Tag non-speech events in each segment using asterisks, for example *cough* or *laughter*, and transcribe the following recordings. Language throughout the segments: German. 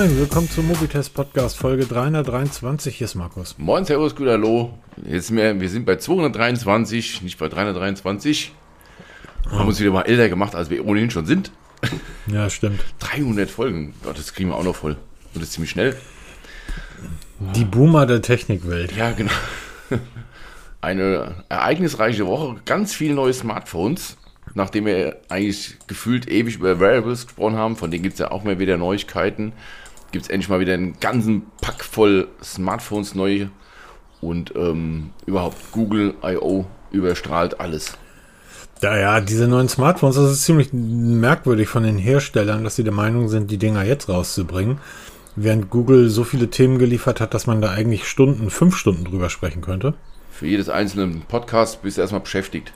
Moin, willkommen zum Mobitest Podcast Folge 323. Hier ist Markus. Moin, Servus, gut, hallo. Jetzt mehr, wir sind bei 223, nicht bei 323. Haben uns wieder mal älter gemacht, als wir ohnehin schon sind. Ja, stimmt. 300 Folgen, Gott, das kriegen wir auch noch voll. Und das ist ziemlich schnell. Die Boomer der Technikwelt. Ja, genau. Eine ereignisreiche Woche, ganz viele neue Smartphones. Nachdem wir eigentlich gefühlt ewig über Variables gesprochen haben, von denen gibt es ja auch mal wieder Neuigkeiten, gibt es endlich mal wieder einen ganzen Pack voll Smartphones neu und ähm, überhaupt Google I.O. überstrahlt alles. Ja, ja, diese neuen Smartphones, das ist ziemlich merkwürdig von den Herstellern, dass sie der Meinung sind, die Dinger jetzt rauszubringen. Während Google so viele Themen geliefert hat, dass man da eigentlich Stunden, fünf Stunden drüber sprechen könnte. Für jedes einzelne Podcast bist du erstmal beschäftigt.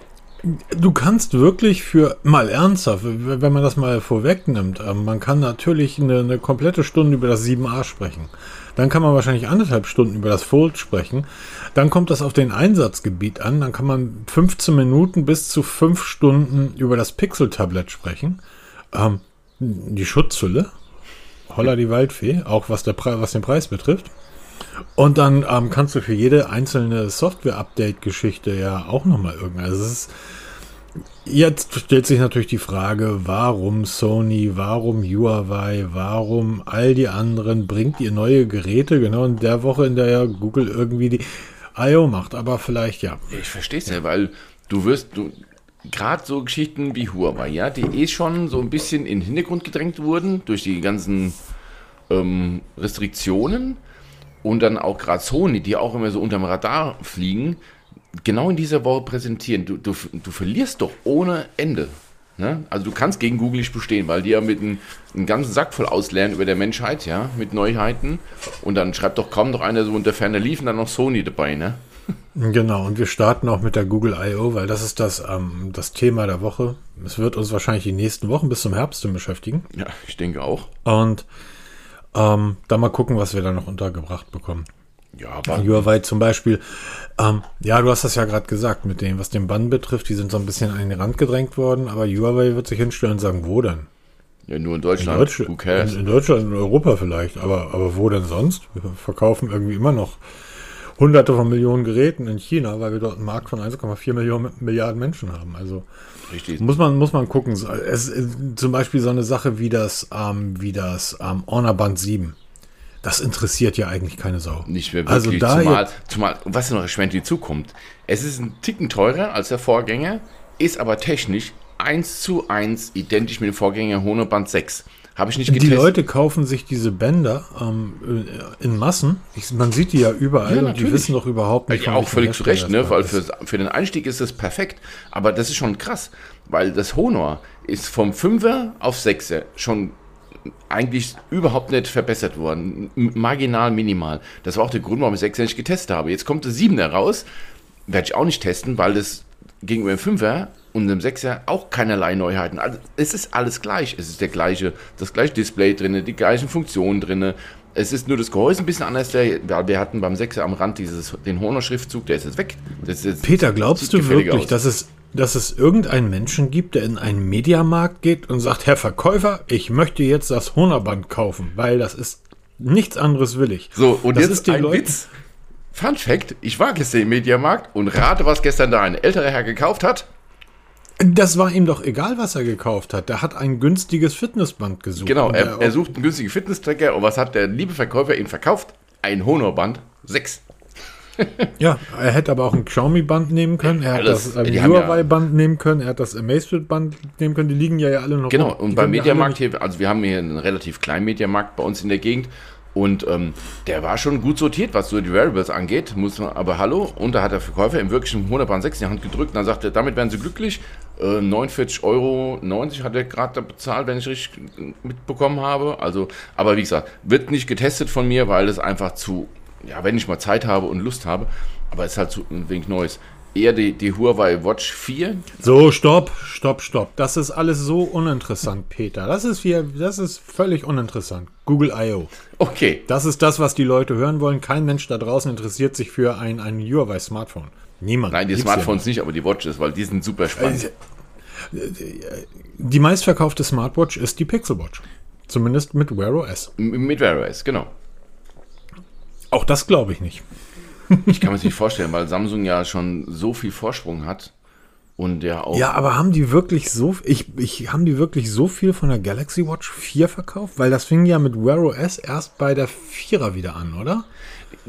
Du kannst wirklich für, mal ernsthaft, wenn man das mal vorwegnimmt, ähm, man kann natürlich eine, eine komplette Stunde über das 7a sprechen. Dann kann man wahrscheinlich anderthalb Stunden über das Fold sprechen. Dann kommt das auf den Einsatzgebiet an. Dann kann man 15 Minuten bis zu 5 Stunden über das Pixel-Tablet sprechen. Ähm, die Schutzhülle. Holla die Waldfee, auch was, der Pre was den Preis betrifft. Und dann ähm, kannst du für jede einzelne Software-Update-Geschichte ja auch nochmal irgendwas. Also ist, jetzt stellt sich natürlich die Frage, warum Sony, warum Huawei, warum all die anderen bringt ihr neue Geräte genau in der Woche, in der ja Google irgendwie die I.O. macht. Aber vielleicht ja. Ich verstehe es ja, weil du wirst, du, gerade so Geschichten wie Huawei, ja, die eh schon so ein bisschen in den Hintergrund gedrängt wurden durch die ganzen ähm, Restriktionen und dann auch gerade Sony, die auch immer so unterm Radar fliegen, genau in dieser Woche präsentieren. Du, du, du verlierst doch ohne Ende. Ne? Also du kannst gegen Google nicht bestehen, weil die ja mit einem, einem ganzen Sack voll auslernen über der Menschheit, ja, mit Neuheiten. Und dann schreibt doch kaum noch einer so unter Ferner liefen dann noch Sony dabei, ne? Genau, und wir starten auch mit der Google I.O., weil das ist das, ähm, das Thema der Woche. Es wird uns wahrscheinlich die nächsten Wochen bis zum Herbst beschäftigen. Ja, ich denke auch. Und ähm, da mal gucken, was wir da noch untergebracht bekommen. Ja, aber. Huawei zum Beispiel. Ähm, ja, du hast das ja gerade gesagt, mit dem, was den Bann betrifft, die sind so ein bisschen an den Rand gedrängt worden, aber Huawei wird sich hinstellen und sagen, wo denn? Ja, nur in Deutschland. In, Deutsch, in, in, Deutschland, in Europa vielleicht, aber, aber wo denn sonst? Wir verkaufen irgendwie immer noch hunderte von Millionen Geräten in China, weil wir dort einen Markt von 1,4 Millionen Milliarden Menschen haben. Also Richtig. muss man muss man gucken. Es, zum Beispiel so eine Sache wie das ähm, wie das ähm, Honor Band 7. Das interessiert ja eigentlich keine Sau. Nicht mehr wirklich. Also da zumal, zumal, was noch erschwert zukommt. Es ist ein Ticken teurer als der Vorgänger, ist aber technisch eins zu eins identisch mit dem Vorgänger Honor Band 6. Habe ich nicht getestet. Die Leute kaufen sich diese Bänder ähm, in Massen. Ich, man sieht die ja überall ja, und die wissen doch überhaupt nicht. Ja, auch völlig zu Recht, ne? weil für, für den Einstieg ist das perfekt. Aber das ist schon krass, weil das Honor ist vom 5er auf 6er schon eigentlich überhaupt nicht verbessert worden. Marginal, minimal. Das war auch der Grund, warum ich 6er nicht getestet habe. Jetzt kommt der 7er raus. Werde ich auch nicht testen, weil das gegenüber dem 5er und dem 6er auch keinerlei Neuheiten. Also es ist alles gleich. Es ist der gleiche, das gleiche Display drin, die gleichen Funktionen drin. Es ist nur das Gehäuse ein bisschen anders. Der, wir hatten beim 6er am Rand dieses, den Honor-Schriftzug, der ist jetzt weg. Ist jetzt, Peter, glaubst du wirklich, aus. dass es, dass es irgendeinen Menschen gibt, der in einen Mediamarkt geht und sagt, Herr Verkäufer, ich möchte jetzt das Honor-Band kaufen, weil das ist nichts anderes will ich. So, und das jetzt ist ein Leute Witz. Fun Fact, ich war gestern im Mediamarkt und rate, was gestern da ein älterer Herr gekauft hat. Das war ihm doch egal, was er gekauft hat. Der hat ein günstiges Fitnessband gesucht. Genau, er, er sucht einen günstigen Fitnesstracker und was hat der liebe Verkäufer ihm verkauft? Ein Honorband 6. *laughs* ja, er hätte aber auch ein Xiaomi-Band nehmen können, er hat das, das Huawei-Band ja, nehmen können, er hat das Amazfit-Band nehmen können, die liegen ja, ja alle noch Genau, rum. und beim Mediamarkt hier, also wir haben hier einen relativ kleinen Mediamarkt bei uns in der Gegend und ähm, der war schon gut sortiert, was so die Variables angeht. Muss man, aber hallo, und da hat der Verkäufer im wirklichen 100 6 in die Hand gedrückt und dann sagte er, damit werden sie glücklich. Äh, 49,90 Euro hat er gerade bezahlt, wenn ich richtig mitbekommen habe. Also, aber wie gesagt, wird nicht getestet von mir, weil es einfach zu, ja, wenn ich mal Zeit habe und Lust habe, aber es ist halt zu ein wenig Neues eher die, die Huawei Watch 4. So, stopp, stopp, stopp. Das ist alles so uninteressant, Peter. Das ist, hier, das ist völlig uninteressant. Google I.O. Okay. Das ist das, was die Leute hören wollen. Kein Mensch da draußen interessiert sich für ein, ein Huawei Smartphone. Niemand. Nein, die Smartphones ja nicht, aber die Watches, weil die sind super spannend. Die meistverkaufte Smartwatch ist die Pixel Watch. Zumindest mit Wear OS. Mit Wear OS, genau. Auch das glaube ich nicht. Ich kann mir das nicht vorstellen, weil Samsung ja schon so viel Vorsprung hat. Und der auch. Ja, aber haben die wirklich so, ich, ich, haben die wirklich so viel von der Galaxy Watch 4 verkauft? Weil das fing ja mit Wear OS erst bei der 4er wieder an, oder?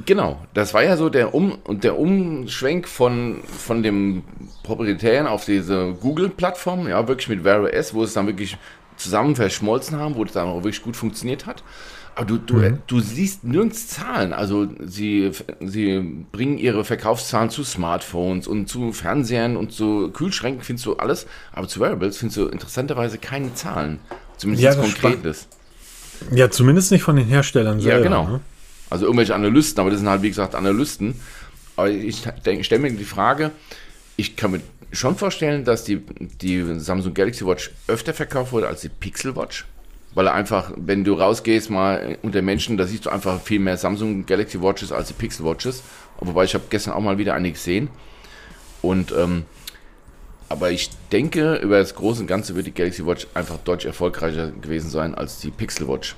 Genau, das war ja so der, um, der Umschwenk von, von dem Proprietären auf diese Google-Plattform, ja, wirklich mit Wear OS, wo es dann wirklich zusammen verschmolzen haben, wo es dann auch wirklich gut funktioniert hat. Aber du, du, mhm. du siehst nirgends Zahlen. Also sie, sie bringen ihre Verkaufszahlen zu Smartphones und zu Fernsehern und zu Kühlschränken findest du alles, aber zu Wearables findest du interessanterweise keine Zahlen. Zumindest ja, konkretes. Ja, zumindest nicht von den Herstellern selber. Ja, genau. Ne? Also irgendwelche Analysten, aber das sind halt, wie gesagt, Analysten. Aber ich stelle mir die Frage, ich kann mir schon vorstellen, dass die, die Samsung Galaxy Watch öfter verkauft wurde als die Pixel Watch weil er einfach, wenn du rausgehst mal unter Menschen, da siehst du einfach viel mehr Samsung Galaxy Watches als die Pixel Watches. Wobei ich habe gestern auch mal wieder eine gesehen. Und ähm, aber ich denke, über das große und Ganze wird die Galaxy Watch einfach deutlich erfolgreicher gewesen sein als die Pixel Watch.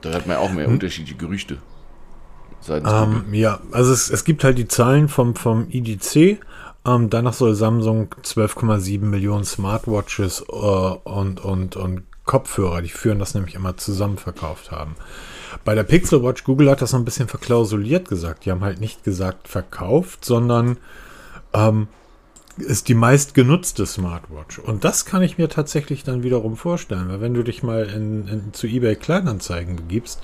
Da hat man auch mehr hm. unterschiedliche Gerüchte. Ähm, ja, also es, es, gibt halt die Zahlen vom, vom IDC. Ähm, danach soll Samsung 12,7 Millionen Smartwatches äh, und, und, und Kopfhörer, die führen das nämlich immer zusammen verkauft haben. Bei der Pixel Watch, Google hat das noch ein bisschen verklausuliert gesagt. Die haben halt nicht gesagt verkauft, sondern ähm, ist die meist genutzte Smartwatch. Und das kann ich mir tatsächlich dann wiederum vorstellen, weil wenn du dich mal in, in, zu eBay Kleinanzeigen begibst,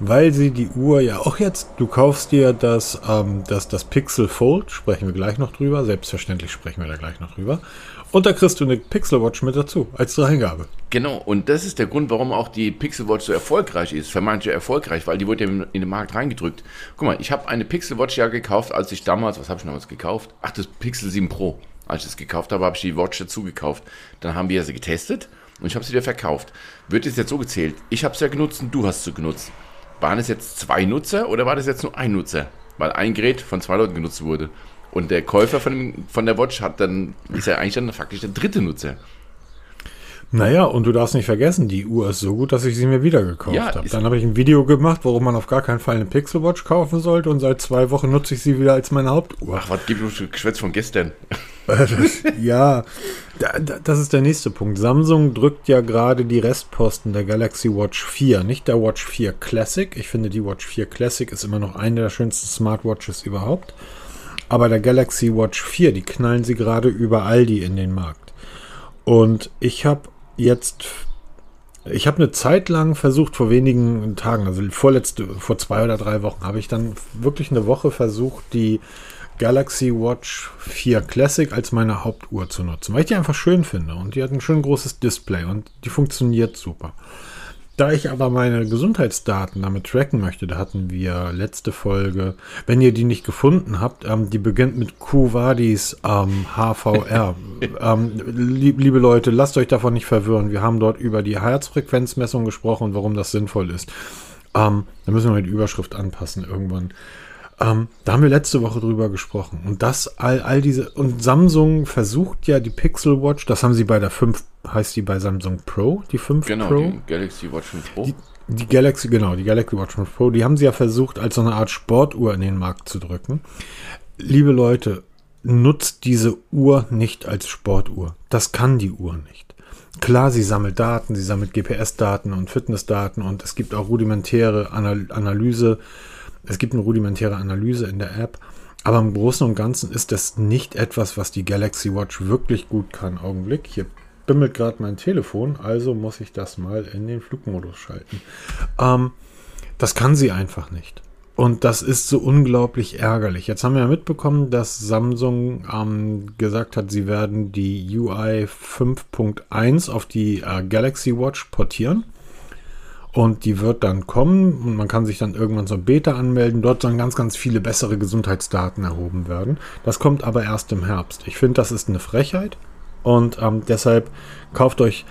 weil sie die Uhr ja auch jetzt, du kaufst dir das, ähm, das, das Pixel Fold, sprechen wir gleich noch drüber, selbstverständlich sprechen wir da gleich noch drüber. Und da kriegst du eine Pixel Watch mit dazu, als Dreingabe. Genau, und das ist der Grund, warum auch die Pixel Watch so erfolgreich ist, für manche erfolgreich, weil die wurde in, in den Markt reingedrückt. Guck mal, ich habe eine Pixel Watch ja gekauft, als ich damals, was habe ich damals gekauft? Ach, das Pixel 7 Pro. Als ich das gekauft habe, habe ich die Watch dazu gekauft. Dann haben wir sie getestet und ich habe sie wieder verkauft. Wird es jetzt so gezählt? Ich habe es ja genutzt und du hast sie genutzt. Waren es jetzt zwei Nutzer oder war das jetzt nur ein Nutzer? Weil ein Gerät von zwei Leuten genutzt wurde. Und der Käufer von, von der Watch hat dann, ist ja eigentlich dann faktisch der dritte Nutzer. Naja, und du darfst nicht vergessen, die Uhr ist so gut, dass ich sie mir wieder gekauft ja, habe. Dann habe ich ein Video gemacht, warum man auf gar keinen Fall eine Pixel Watch kaufen sollte und seit zwei Wochen nutze ich sie wieder als meine Hauptuhr. Ach, was gibt es Geschwätz von gestern? *laughs* ja, das ist der nächste Punkt. Samsung drückt ja gerade die Restposten der Galaxy Watch 4, nicht der Watch 4 Classic. Ich finde, die Watch 4 Classic ist immer noch eine der schönsten Smartwatches überhaupt. Aber der Galaxy Watch 4, die knallen sie gerade über Aldi in den Markt. Und ich habe jetzt, ich habe eine Zeit lang versucht, vor wenigen Tagen, also vorletzte, vor zwei oder drei Wochen, habe ich dann wirklich eine Woche versucht, die Galaxy Watch 4 Classic als meine Hauptuhr zu nutzen, weil ich die einfach schön finde und die hat ein schön großes Display und die funktioniert super. Da ich aber meine Gesundheitsdaten damit tracken möchte, da hatten wir letzte Folge, wenn ihr die nicht gefunden habt, ähm, die beginnt mit Qvadis ähm, HVR. *laughs* ähm, lieb, liebe Leute, lasst euch davon nicht verwirren. Wir haben dort über die Herzfrequenzmessung gesprochen und warum das sinnvoll ist. Ähm, da müssen wir die Überschrift anpassen irgendwann. Ähm, da haben wir letzte Woche drüber gesprochen. Und das, all, all diese, und Samsung versucht ja die Pixel Watch, das haben sie bei der 5, heißt die bei Samsung Pro, die 5 genau, Pro? Genau, die Galaxy Watch 5 Pro. Die, die Galaxy, genau, die Galaxy Watch 5 Pro, die haben sie ja versucht, als so eine Art Sportuhr in den Markt zu drücken. Liebe Leute, nutzt diese Uhr nicht als Sportuhr. Das kann die Uhr nicht. Klar, sie sammelt Daten, sie sammelt GPS-Daten und Fitnessdaten und es gibt auch rudimentäre Anal Analyse es gibt eine rudimentäre Analyse in der App, aber im Großen und Ganzen ist das nicht etwas, was die Galaxy Watch wirklich gut kann. Augenblick, hier bimmelt gerade mein Telefon, also muss ich das mal in den Flugmodus schalten. Ähm, das kann sie einfach nicht. Und das ist so unglaublich ärgerlich. Jetzt haben wir ja mitbekommen, dass Samsung ähm, gesagt hat, sie werden die UI 5.1 auf die äh, Galaxy Watch portieren. Und die wird dann kommen und man kann sich dann irgendwann zur Beta anmelden. Dort sollen ganz, ganz viele bessere Gesundheitsdaten erhoben werden. Das kommt aber erst im Herbst. Ich finde, das ist eine Frechheit. Und ähm, deshalb kauft euch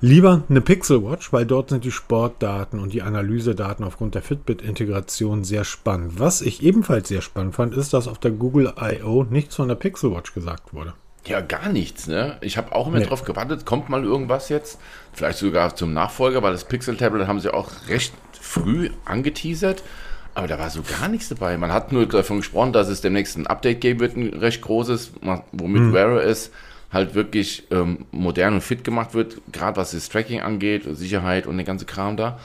lieber eine Pixel Watch, weil dort sind die Sportdaten und die Analysedaten aufgrund der Fitbit-Integration sehr spannend. Was ich ebenfalls sehr spannend fand, ist, dass auf der Google I.O. nichts von der Pixel Watch gesagt wurde. Ja, gar nichts, ne? Ich habe auch immer nee. drauf gewartet, kommt mal irgendwas jetzt. Vielleicht sogar zum Nachfolger, weil das Pixel Tablet haben sie auch recht früh angeteasert. Aber da war so gar nichts dabei. Man hat nur davon gesprochen, dass es demnächst ein Update geben wird, ein recht großes, womit hm. Wear OS halt wirklich ähm, modern und fit gemacht wird, gerade was das Tracking angeht, Sicherheit und der ganze Kram da.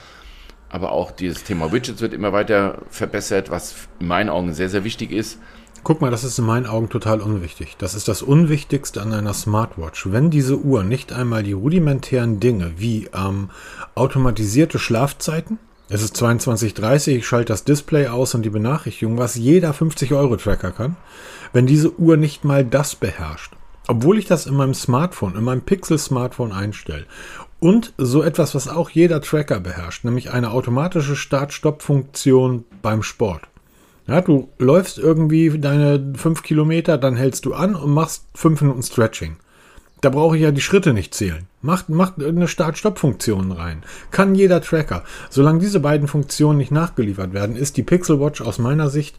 Aber auch dieses Thema Widgets wird immer weiter verbessert, was in meinen Augen sehr, sehr wichtig ist. Guck mal, das ist in meinen Augen total unwichtig. Das ist das Unwichtigste an einer Smartwatch. Wenn diese Uhr nicht einmal die rudimentären Dinge wie ähm, automatisierte Schlafzeiten, es ist 22.30 ich schalte das Display aus und die Benachrichtigung, was jeder 50-Euro-Tracker kann, wenn diese Uhr nicht mal das beherrscht, obwohl ich das in meinem Smartphone, in meinem Pixel-Smartphone einstelle und so etwas, was auch jeder Tracker beherrscht, nämlich eine automatische Start-Stopp-Funktion beim Sport ja, du läufst irgendwie deine fünf Kilometer, dann hältst du an und machst fünf Minuten Stretching. Da brauche ich ja die Schritte nicht zählen. Macht, macht eine Start-Stopp-Funktion rein. Kann jeder Tracker. Solange diese beiden Funktionen nicht nachgeliefert werden, ist die Pixel Watch aus meiner Sicht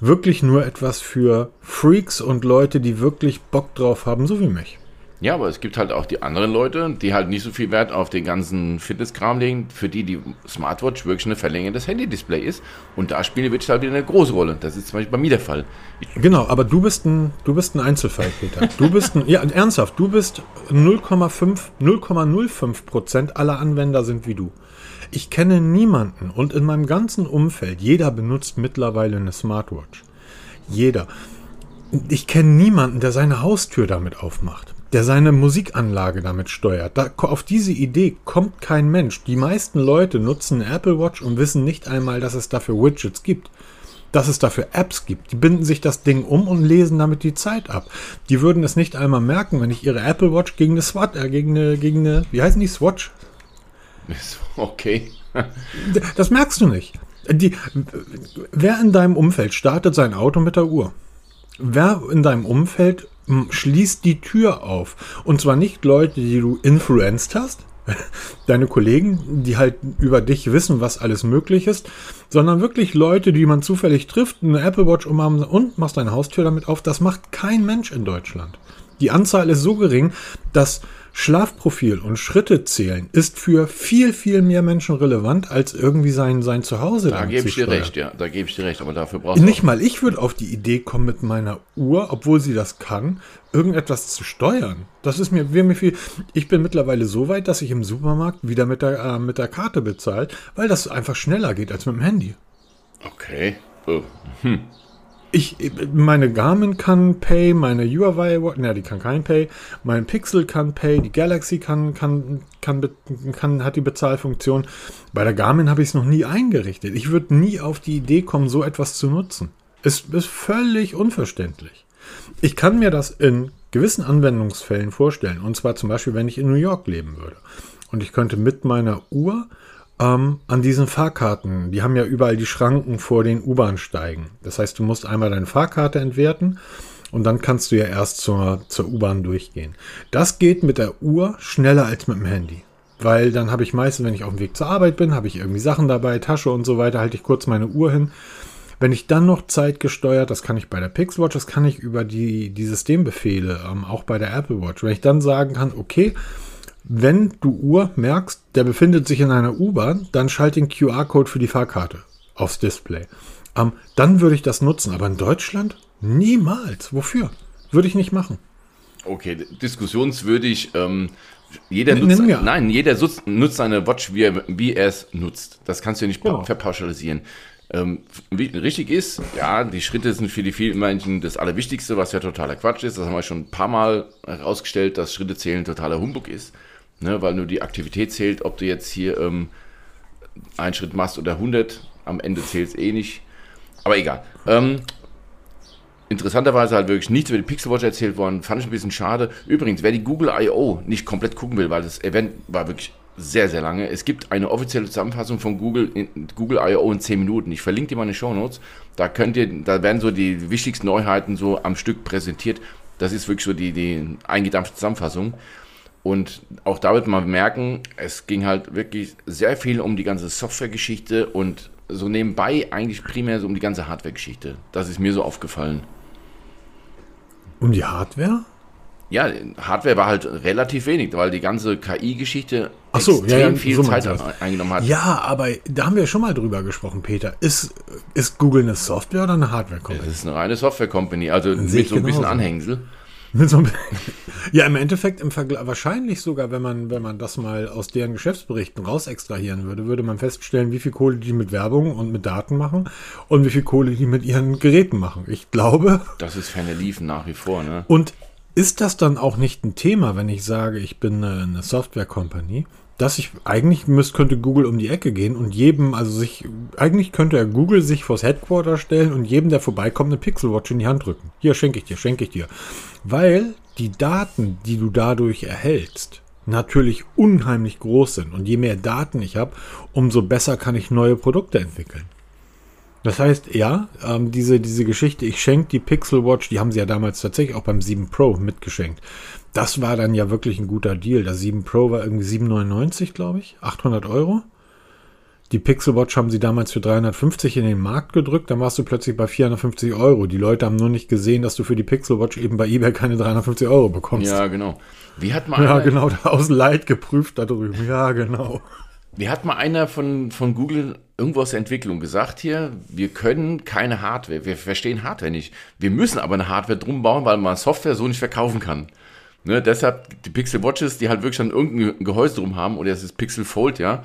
wirklich nur etwas für Freaks und Leute, die wirklich Bock drauf haben, so wie mich. Ja, aber es gibt halt auch die anderen Leute, die halt nicht so viel Wert auf den ganzen Fitnesskram legen, für die die Smartwatch wirklich eine Verlängerung des Handy-Display ist. Und da spielen die Widgets halt wieder eine große Rolle. Das ist zum Beispiel bei mir der Fall. Genau, aber du bist ein, du bist ein Einzelfall, Peter. Du bist ein, ja, ernsthaft, du bist 0,5, 0,05 Prozent aller Anwender sind wie du. Ich kenne niemanden und in meinem ganzen Umfeld, jeder benutzt mittlerweile eine Smartwatch. Jeder. Ich kenne niemanden, der seine Haustür damit aufmacht der seine Musikanlage damit steuert. Da, auf diese Idee kommt kein Mensch. Die meisten Leute nutzen eine Apple Watch und wissen nicht einmal, dass es dafür Widgets gibt. Dass es dafür Apps gibt. Die binden sich das Ding um und lesen damit die Zeit ab. Die würden es nicht einmal merken, wenn ich ihre Apple Watch gegen eine SWAT, äh, gegen eine, gegen eine, wie heißen die, Swatch? *laughs* Okay. das merkst du nicht. Die, wer in deinem Umfeld startet sein Auto mit der Uhr? Wer in deinem Umfeld schließt die Tür auf. Und zwar nicht Leute, die du influenced hast, *laughs* deine Kollegen, die halt über dich wissen, was alles möglich ist, sondern wirklich Leute, die man zufällig trifft, eine Apple Watch umhaben und machst deine Haustür damit auf. Das macht kein Mensch in Deutschland. Die Anzahl ist so gering, dass Schlafprofil und Schritte zählen ist für viel, viel mehr Menschen relevant, als irgendwie sein, sein Zuhause Da gebe ich dir recht, ja. Da gebe ich dir recht, aber dafür brauchst du. Nicht mal ich würde auf die Idee kommen, mit meiner Uhr, obwohl sie das kann, irgendetwas zu steuern. Das ist mir, mir viel. Ich bin mittlerweile so weit, dass ich im Supermarkt wieder mit der, äh, mit der Karte bezahle, weil das einfach schneller geht als mit dem Handy. Okay. Oh. Hm ich, meine Garmin kann Pay, meine Huawei, ne, die kann kein Pay, mein Pixel kann Pay, die Galaxy kann, kann, kann, kann hat die Bezahlfunktion. Bei der Garmin habe ich es noch nie eingerichtet. Ich würde nie auf die Idee kommen, so etwas zu nutzen. Es ist völlig unverständlich. Ich kann mir das in gewissen Anwendungsfällen vorstellen. Und zwar zum Beispiel, wenn ich in New York leben würde. Und ich könnte mit meiner Uhr ähm, an diesen Fahrkarten, die haben ja überall die Schranken vor den U-Bahn-Steigen. Das heißt, du musst einmal deine Fahrkarte entwerten und dann kannst du ja erst zur, zur U-Bahn durchgehen. Das geht mit der Uhr schneller als mit dem Handy. Weil dann habe ich meistens, wenn ich auf dem Weg zur Arbeit bin, habe ich irgendwie Sachen dabei, Tasche und so weiter, halte ich kurz meine Uhr hin. Wenn ich dann noch zeitgesteuert, das kann ich bei der Pixwatch, das kann ich über die, die Systembefehle, ähm, auch bei der Apple Watch. Wenn ich dann sagen kann, okay, wenn du Uhr merkst, der befindet sich in einer U-Bahn, dann schalt den QR-Code für die Fahrkarte aufs Display. Ähm, dann würde ich das nutzen, aber in Deutschland niemals. Wofür? Würde ich nicht machen. Okay, diskussionswürdig. Ähm, jeder nutzt, ja. nein, jeder nutzt seine Watch, wie er, wie er es nutzt. Das kannst du ja nicht genau. verpauschalisieren. Ähm, richtig ist, ja, die Schritte sind für die vielen Menschen das Allerwichtigste, was ja totaler Quatsch ist. Das haben wir schon ein paar Mal herausgestellt, dass Schritte zählen totaler Humbug ist ne, weil nur die Aktivität zählt, ob du jetzt hier ähm, einen Schritt machst oder 100, am Ende zählt es eh nicht. Aber egal. Ähm, interessanterweise halt wirklich nichts über die Pixel Watch erzählt worden, fand ich ein bisschen schade. Übrigens, wer die Google I.O. nicht komplett gucken will, weil das Event war wirklich sehr, sehr lange. Es gibt eine offizielle Zusammenfassung von Google, in, Google I.O. in 10 Minuten. Ich verlinke dir meine Show Notes. Da könnt ihr, da werden so die wichtigsten Neuheiten so am Stück präsentiert. Das ist wirklich so die, die eingedampfte Zusammenfassung. Und auch da wird man merken, es ging halt wirklich sehr viel um die ganze Software-Geschichte und so nebenbei eigentlich primär so um die ganze Hardware-Geschichte. Das ist mir so aufgefallen. Um die Hardware? Ja, Hardware war halt relativ wenig, weil die ganze KI-Geschichte so, extrem ja, ja, viel so Zeit eingenommen hat. Ja, aber da haben wir schon mal drüber gesprochen, Peter. Ist, ist Google eine Software oder eine Hardware-Company? Das ist eine reine Software-Company, also mit so ein bisschen genauso. Anhängsel. *laughs* Ja, im Endeffekt, im Vergleich, wahrscheinlich sogar, wenn man, wenn man das mal aus deren Geschäftsberichten raus extrahieren würde, würde man feststellen, wie viel Kohle die mit Werbung und mit Daten machen und wie viel Kohle die mit ihren Geräten machen. Ich glaube, *laughs* Das ist ferne Liefen nach wie vor, ne? und ist das dann auch nicht ein Thema, wenn ich sage, ich bin eine, eine Software-Company, dass ich eigentlich müsste, könnte Google um die Ecke gehen und jedem, also sich, eigentlich könnte er Google sich vors Headquarter stellen und jedem, der vorbeikommt, eine Pixelwatch in die Hand drücken. Hier, schenke ich dir, schenke ich dir. Weil die Daten, die du dadurch erhältst, natürlich unheimlich groß sind. Und je mehr Daten ich habe, umso besser kann ich neue Produkte entwickeln. Das heißt, ja, ähm, diese, diese Geschichte, ich schenke die Pixel Watch, die haben sie ja damals tatsächlich auch beim 7 Pro mitgeschenkt. Das war dann ja wirklich ein guter Deal. Der 7 Pro war irgendwie 7,99, glaube ich, 800 Euro. Die Pixel Watch haben sie damals für 350 in den Markt gedrückt, dann warst du plötzlich bei 450 Euro. Die Leute haben nur nicht gesehen, dass du für die Pixel Watch eben bei eBay keine 350 Euro bekommst. Ja, genau. Wie hat mal Ja, genau, da aus Leid geprüft da drüben. Ja, genau. wie hat mal einer von, von Google irgendwo aus der Entwicklung gesagt hier, wir können keine Hardware, wir verstehen Hardware nicht. Wir müssen aber eine Hardware drum bauen, weil man Software so nicht verkaufen kann. Ne, deshalb die Pixel Watches, die halt wirklich dann irgendein Gehäuse drum haben, oder das ist Pixel Fold, ja,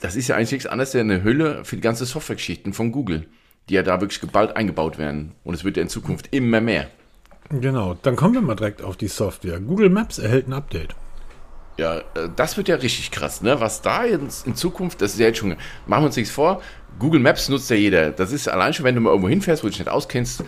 das ist ja eigentlich nichts anderes als eine Hülle für die ganze Softwaregeschichten von Google, die ja da wirklich geballt eingebaut werden. Und es wird ja in Zukunft immer mehr. Genau, dann kommen wir mal direkt auf die Software. Google Maps erhält ein Update. Ja, äh, das wird ja richtig krass, ne? Was da jetzt in Zukunft, das ist ja jetzt schon, machen wir uns nichts vor, Google Maps nutzt ja jeder. Das ist allein schon, wenn du mal irgendwo hinfährst, wo du dich nicht auskennst,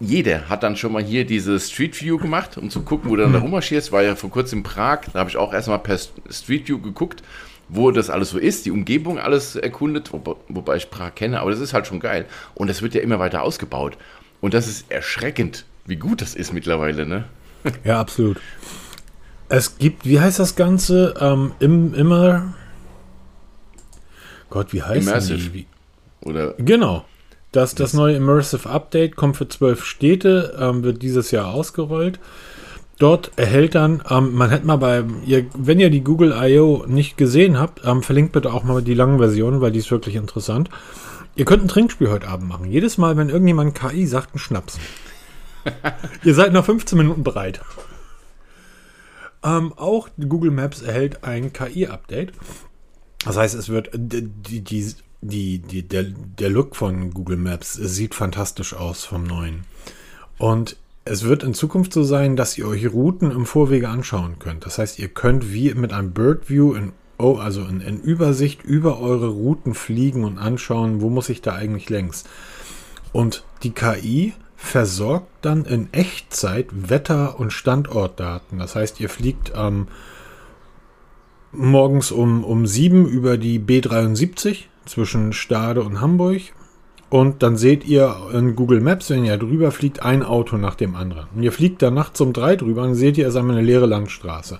jeder hat dann schon mal hier diese Street View gemacht, um zu gucken, wo du dann da rummarschierst. War ja vor kurzem in Prag, da habe ich auch erstmal per Street View geguckt, wo das alles so ist, die Umgebung alles erkundet, wobei, wobei ich Prag kenne, aber das ist halt schon geil. Und das wird ja immer weiter ausgebaut. Und das ist erschreckend, wie gut das ist mittlerweile, ne? Ja, absolut. Es gibt, wie heißt das Ganze? Ähm, im, immer. Gott, wie heißt? Wie, Oder genau. Das, das neue Immersive Update kommt für zwölf Städte, ähm, wird dieses Jahr ausgerollt. Dort erhält dann, ähm, man hätte mal bei, ihr, wenn ihr die Google I.O. nicht gesehen habt, ähm, verlinkt bitte auch mal die langen Versionen, weil die ist wirklich interessant. Ihr könnt ein Trinkspiel heute Abend machen. Jedes Mal, wenn irgendjemand KI sagt, ein Schnaps. *laughs* ihr seid nach 15 Minuten bereit. Ähm, auch Google Maps erhält ein KI-Update. Das heißt, es wird die, die, die, die, der, der Look von Google Maps sieht fantastisch aus vom neuen. Und es wird in Zukunft so sein, dass ihr euch Routen im Vorwege anschauen könnt. Das heißt, ihr könnt wie mit einem Bird View in, oh, also in, in Übersicht über eure Routen fliegen und anschauen, wo muss ich da eigentlich längs. Und die KI versorgt dann in Echtzeit Wetter- und Standortdaten. Das heißt, ihr fliegt ähm, morgens um, um 7 über die B73 zwischen Stade und Hamburg. Und dann seht ihr in Google Maps, wenn ihr drüber fliegt, ein Auto nach dem anderen. Und ihr fliegt dann nachts um drei drüber und seht ihr, es ist eine leere Landstraße.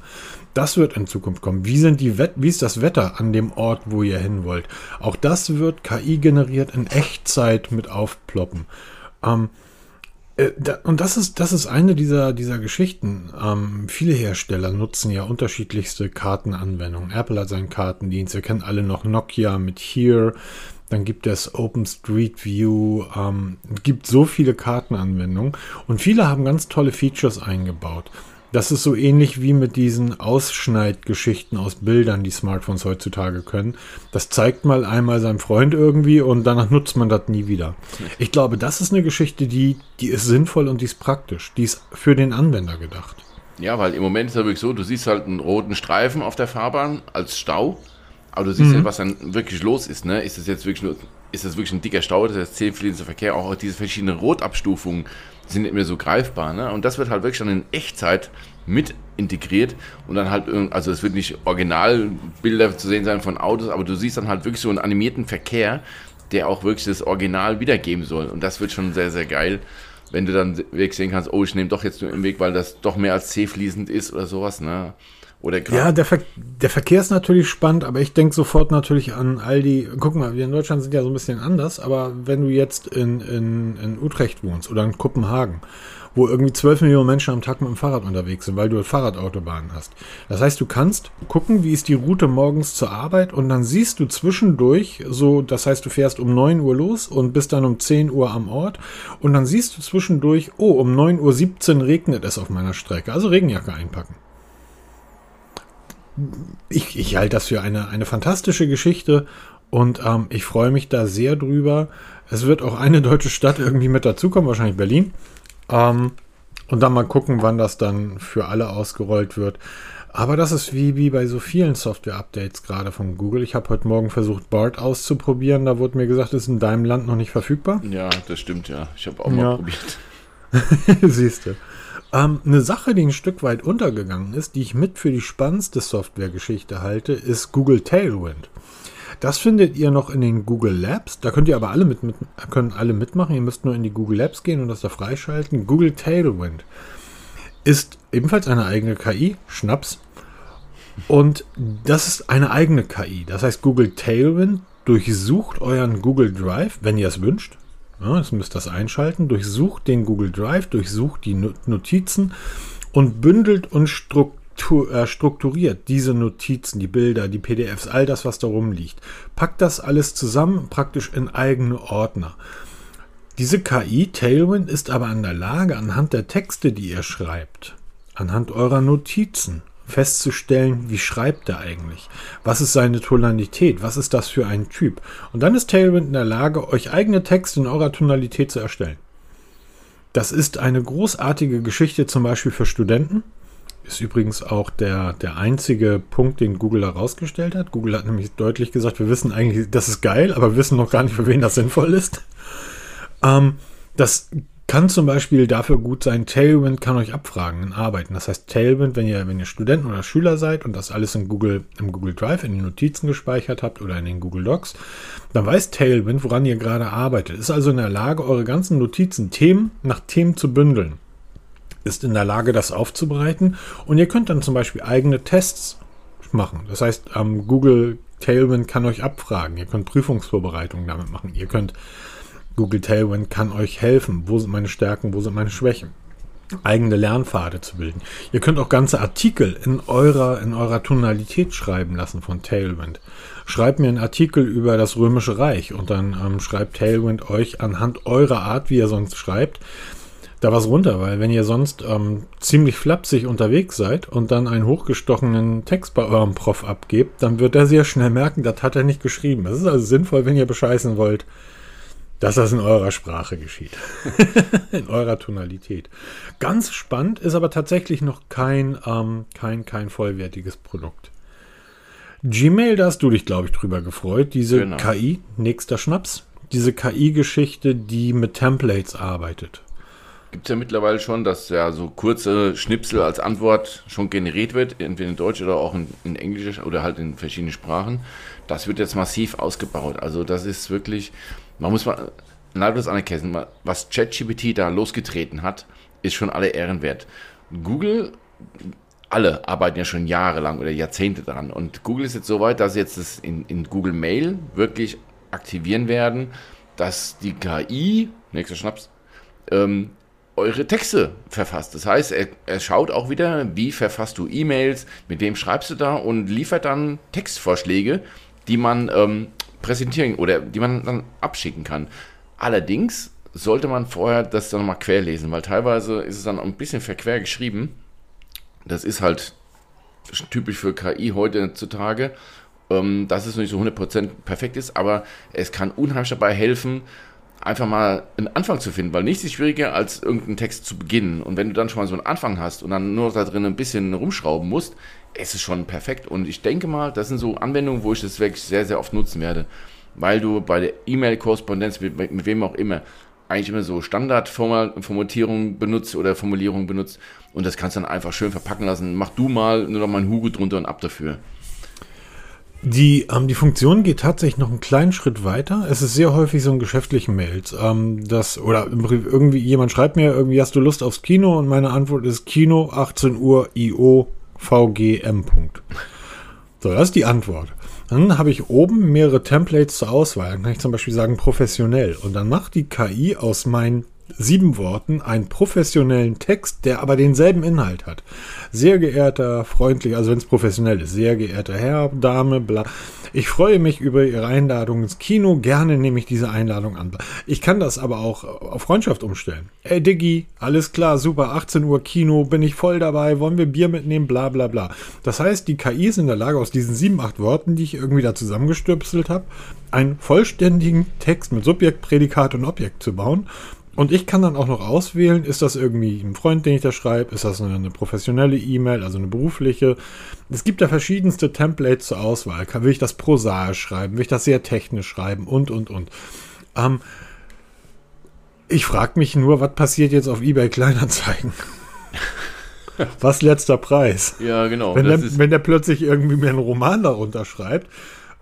Das wird in Zukunft kommen. Wie, sind die Wett wie ist das Wetter an dem Ort, wo ihr hin wollt? Auch das wird KI generiert in Echtzeit mit aufploppen. Ähm, äh, und das ist, das ist eine dieser, dieser Geschichten. Ähm, viele Hersteller nutzen ja unterschiedlichste Kartenanwendungen. Apple hat seinen Kartendienst. Wir kennen alle noch Nokia mit Here. Dann gibt es Open Street View. Ähm, gibt so viele Kartenanwendungen. Und viele haben ganz tolle Features eingebaut. Das ist so ähnlich wie mit diesen Ausschneidgeschichten aus Bildern, die Smartphones heutzutage können. Das zeigt mal einmal seinem Freund irgendwie und danach nutzt man das nie wieder. Ich glaube, das ist eine Geschichte, die, die ist sinnvoll und die ist praktisch. Die ist für den Anwender gedacht. Ja, weil im Moment ist es wirklich so, du siehst halt einen roten Streifen auf der Fahrbahn als Stau, aber du siehst ja, was dann wirklich los ist, ne? Ist das jetzt wirklich nur, ist das wirklich ein dicker Stau, das ist jetzt Verkehr, auch diese verschiedenen Rotabstufungen sind nicht mehr so greifbar, ne? Und das wird halt wirklich dann in Echtzeit mit integriert und dann halt, also es wird nicht Originalbilder zu sehen sein von Autos, aber du siehst dann halt wirklich so einen animierten Verkehr, der auch wirklich das Original wiedergeben soll. Und das wird schon sehr, sehr geil, wenn du dann wirklich sehen kannst, oh, ich nehme doch jetzt nur im Weg, weil das doch mehr als C-fließend ist oder sowas, ne? Oder gerade. Ja, der, Ver der Verkehr ist natürlich spannend, aber ich denke sofort natürlich an all die. Guck mal, wir in Deutschland sind ja so ein bisschen anders, aber wenn du jetzt in, in, in Utrecht wohnst oder in Kopenhagen wo irgendwie 12 Millionen Menschen am Tag mit dem Fahrrad unterwegs sind, weil du Fahrradautobahnen hast. Das heißt, du kannst gucken, wie ist die Route morgens zur Arbeit und dann siehst du zwischendurch so, das heißt, du fährst um 9 Uhr los und bist dann um 10 Uhr am Ort und dann siehst du zwischendurch, oh, um 9.17 Uhr regnet es auf meiner Strecke, also Regenjacke einpacken. Ich, ich halte das für eine, eine fantastische Geschichte und ähm, ich freue mich da sehr drüber. Es wird auch eine *laughs* deutsche Stadt irgendwie mit dazukommen, wahrscheinlich Berlin. Ähm, und dann mal gucken, wann das dann für alle ausgerollt wird. Aber das ist wie, wie bei so vielen Software-Updates gerade von Google. Ich habe heute Morgen versucht, BART auszuprobieren. Da wurde mir gesagt, ist in deinem Land noch nicht verfügbar. Ja, das stimmt, ja. Ich habe auch mal probiert. *laughs* Siehst du. Ähm, eine Sache, die ein Stück weit untergegangen ist, die ich mit für die spannendste Software-Geschichte halte, ist Google Tailwind. Das findet ihr noch in den Google Labs. Da könnt ihr aber alle mit, mit, können alle mitmachen. Ihr müsst nur in die Google Labs gehen und das da freischalten. Google Tailwind ist ebenfalls eine eigene KI, Schnaps. Und das ist eine eigene KI. Das heißt, Google Tailwind durchsucht euren Google Drive, wenn ihr es wünscht. Ja, das müsst ihr das einschalten. Durchsucht den Google Drive, durchsucht die Notizen und bündelt und strukturiert äh, strukturiert diese Notizen, die Bilder, die PDFs, all das, was da rumliegt. Packt das alles zusammen praktisch in eigene Ordner. Diese KI Tailwind ist aber in der Lage, anhand der Texte, die ihr schreibt, anhand eurer Notizen festzustellen, wie schreibt er eigentlich? Was ist seine Tonalität? Was ist das für ein Typ? Und dann ist Tailwind in der Lage, euch eigene Texte in eurer Tonalität zu erstellen. Das ist eine großartige Geschichte zum Beispiel für Studenten, ist übrigens auch der, der einzige Punkt, den Google da rausgestellt hat. Google hat nämlich deutlich gesagt, wir wissen eigentlich, das ist geil, aber wissen noch gar nicht, für wen das sinnvoll ist. Ähm, das kann zum Beispiel dafür gut sein, Tailwind kann euch abfragen in Arbeiten. Das heißt, Tailwind, wenn ihr, wenn ihr Studenten oder Schüler seid und das alles in Google, im Google Drive, in den Notizen gespeichert habt oder in den Google Docs, dann weiß Tailwind, woran ihr gerade arbeitet. Ist also in der Lage, eure ganzen Notizen Themen nach Themen zu bündeln ist in der Lage, das aufzubereiten. Und ihr könnt dann zum Beispiel eigene Tests machen. Das heißt, ähm, Google Tailwind kann euch abfragen. Ihr könnt Prüfungsvorbereitungen damit machen. Ihr könnt Google Tailwind kann euch helfen. Wo sind meine Stärken? Wo sind meine Schwächen? eigene Lernpfade zu bilden. Ihr könnt auch ganze Artikel in eurer, in eurer Tonalität schreiben lassen von Tailwind. Schreibt mir einen Artikel über das Römische Reich und dann ähm, schreibt Tailwind euch anhand eurer Art, wie ihr sonst schreibt, da was runter, weil wenn ihr sonst ähm, ziemlich flapsig unterwegs seid und dann einen hochgestochenen Text bei eurem Prof abgebt, dann wird er sehr schnell merken, das hat er nicht geschrieben. Das ist also sinnvoll, wenn ihr bescheißen wollt, dass das in eurer Sprache geschieht. *laughs* in eurer Tonalität. Ganz spannend ist aber tatsächlich noch kein, ähm, kein, kein vollwertiges Produkt. Gmail, da hast du dich, glaube ich, drüber gefreut. Diese genau. KI, nächster Schnaps. Diese KI-Geschichte, die mit Templates arbeitet gibt es ja mittlerweile schon, dass ja so kurze Schnipsel als Antwort schon generiert wird, entweder in Deutsch oder auch in, in Englisch oder halt in verschiedenen Sprachen. Das wird jetzt massiv ausgebaut. Also das ist wirklich, man muss mal das anerkennen, was ChatGPT da losgetreten hat, ist schon alle Ehren wert. Google, alle arbeiten ja schon jahrelang oder Jahrzehnte daran. Und Google ist jetzt so weit, dass sie jetzt das in, in Google Mail wirklich aktivieren werden, dass die KI, nächster Schnaps, ähm, eure Texte verfasst. Das heißt, er, er schaut auch wieder, wie verfasst du E-Mails, mit wem schreibst du da und liefert dann Textvorschläge, die man ähm, präsentieren oder die man dann abschicken kann. Allerdings sollte man vorher das dann mal querlesen, weil teilweise ist es dann ein bisschen verquer geschrieben. Das ist halt typisch für KI heutzutage, ähm, dass es nicht so 100% perfekt ist, aber es kann unheimlich dabei helfen, einfach mal einen Anfang zu finden, weil nichts ist schwieriger, als irgendeinen Text zu beginnen. Und wenn du dann schon mal so einen Anfang hast und dann nur da drin ein bisschen rumschrauben musst, ist es schon perfekt. Und ich denke mal, das sind so Anwendungen, wo ich das wirklich sehr, sehr oft nutzen werde, weil du bei der E-Mail-Korrespondenz mit, mit wem auch immer eigentlich immer so Standardformatierungen benutzt oder Formulierungen benutzt und das kannst du dann einfach schön verpacken lassen. Mach du mal nur noch mal ein Hugo drunter und ab dafür. Die, ähm, die Funktion geht tatsächlich noch einen kleinen Schritt weiter. Es ist sehr häufig so in geschäftlichen Mails. Ähm, das, oder irgendwie jemand schreibt mir, irgendwie hast du Lust aufs Kino und meine Antwort ist Kino 18 Uhr IO VGM. So, das ist die Antwort. Dann habe ich oben mehrere Templates zur Auswahl. Dann kann ich zum Beispiel sagen professionell. Und dann macht die KI aus meinen sieben Worten einen professionellen Text, der aber denselben Inhalt hat. Sehr geehrter, freundlich, also wenn es professionell ist, sehr geehrter Herr, Dame, bla. Ich freue mich über Ihre Einladung ins Kino. Gerne nehme ich diese Einladung an. Ich kann das aber auch auf Freundschaft umstellen. Ey Diggi, alles klar, super, 18 Uhr Kino, bin ich voll dabei, wollen wir Bier mitnehmen, bla bla bla. Das heißt, die KI ist in der Lage, aus diesen sieben, acht Worten, die ich irgendwie da zusammengestüpselt habe, einen vollständigen Text mit Subjekt, Prädikat und Objekt zu bauen und ich kann dann auch noch auswählen, ist das irgendwie ein Freund, den ich da schreibe, ist das eine, eine professionelle E-Mail, also eine berufliche. Es gibt da verschiedenste Templates zur Auswahl. Will ich das prosaisch schreiben, will ich das sehr technisch schreiben und, und, und. Ähm, ich frage mich nur, was passiert jetzt auf eBay Kleinanzeigen? *laughs* was letzter Preis? Ja, genau. Wenn der, wenn der plötzlich irgendwie mir einen Roman darunter schreibt,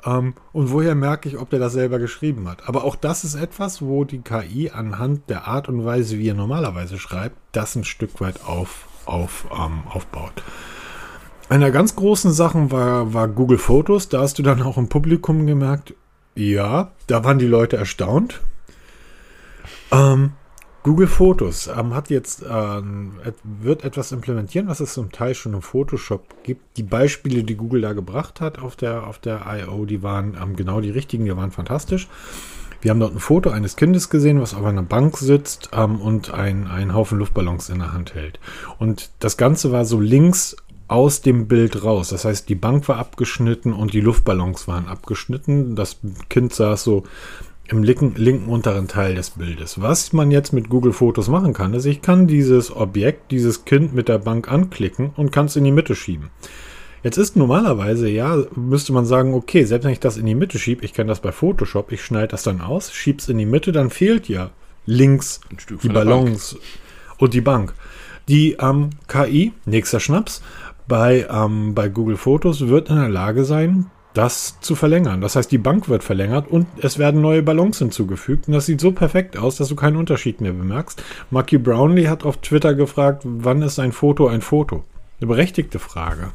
ähm, und woher merke ich, ob der das selber geschrieben hat? Aber auch das ist etwas, wo die KI anhand der Art und Weise, wie er normalerweise schreibt, das ein Stück weit auf, auf, ähm, aufbaut. Einer ganz großen Sachen war, war Google Fotos. Da hast du dann auch im Publikum gemerkt, ja, da waren die Leute erstaunt. Ähm, Google Fotos ähm, hat jetzt ähm, wird etwas implementieren, was es zum Teil schon im Photoshop gibt. Die Beispiele, die Google da gebracht hat auf der auf der I.O., die waren ähm, genau die richtigen, die waren fantastisch. Wir haben dort ein Foto eines Kindes gesehen, was auf einer Bank sitzt ähm, und ein, einen Haufen Luftballons in der Hand hält. Und das Ganze war so links aus dem Bild raus. Das heißt, die Bank war abgeschnitten und die Luftballons waren abgeschnitten. Das Kind saß so im linken, linken unteren Teil des Bildes. Was man jetzt mit Google Fotos machen kann, ist, ich kann dieses Objekt, dieses Kind mit der Bank anklicken und kann es in die Mitte schieben. Jetzt ist normalerweise, ja, müsste man sagen, okay, selbst wenn ich das in die Mitte schiebe, ich kann das bei Photoshop, ich schneide das dann aus, schiebe es in die Mitte, dann fehlt ja links die Ballons und die Bank. Die ähm, KI, nächster Schnaps, bei, ähm, bei Google Fotos wird in der Lage sein, das zu verlängern. Das heißt, die Bank wird verlängert und es werden neue Ballons hinzugefügt. Und das sieht so perfekt aus, dass du keinen Unterschied mehr bemerkst. Marky Brownlee hat auf Twitter gefragt, wann ist ein Foto ein Foto? Eine berechtigte Frage.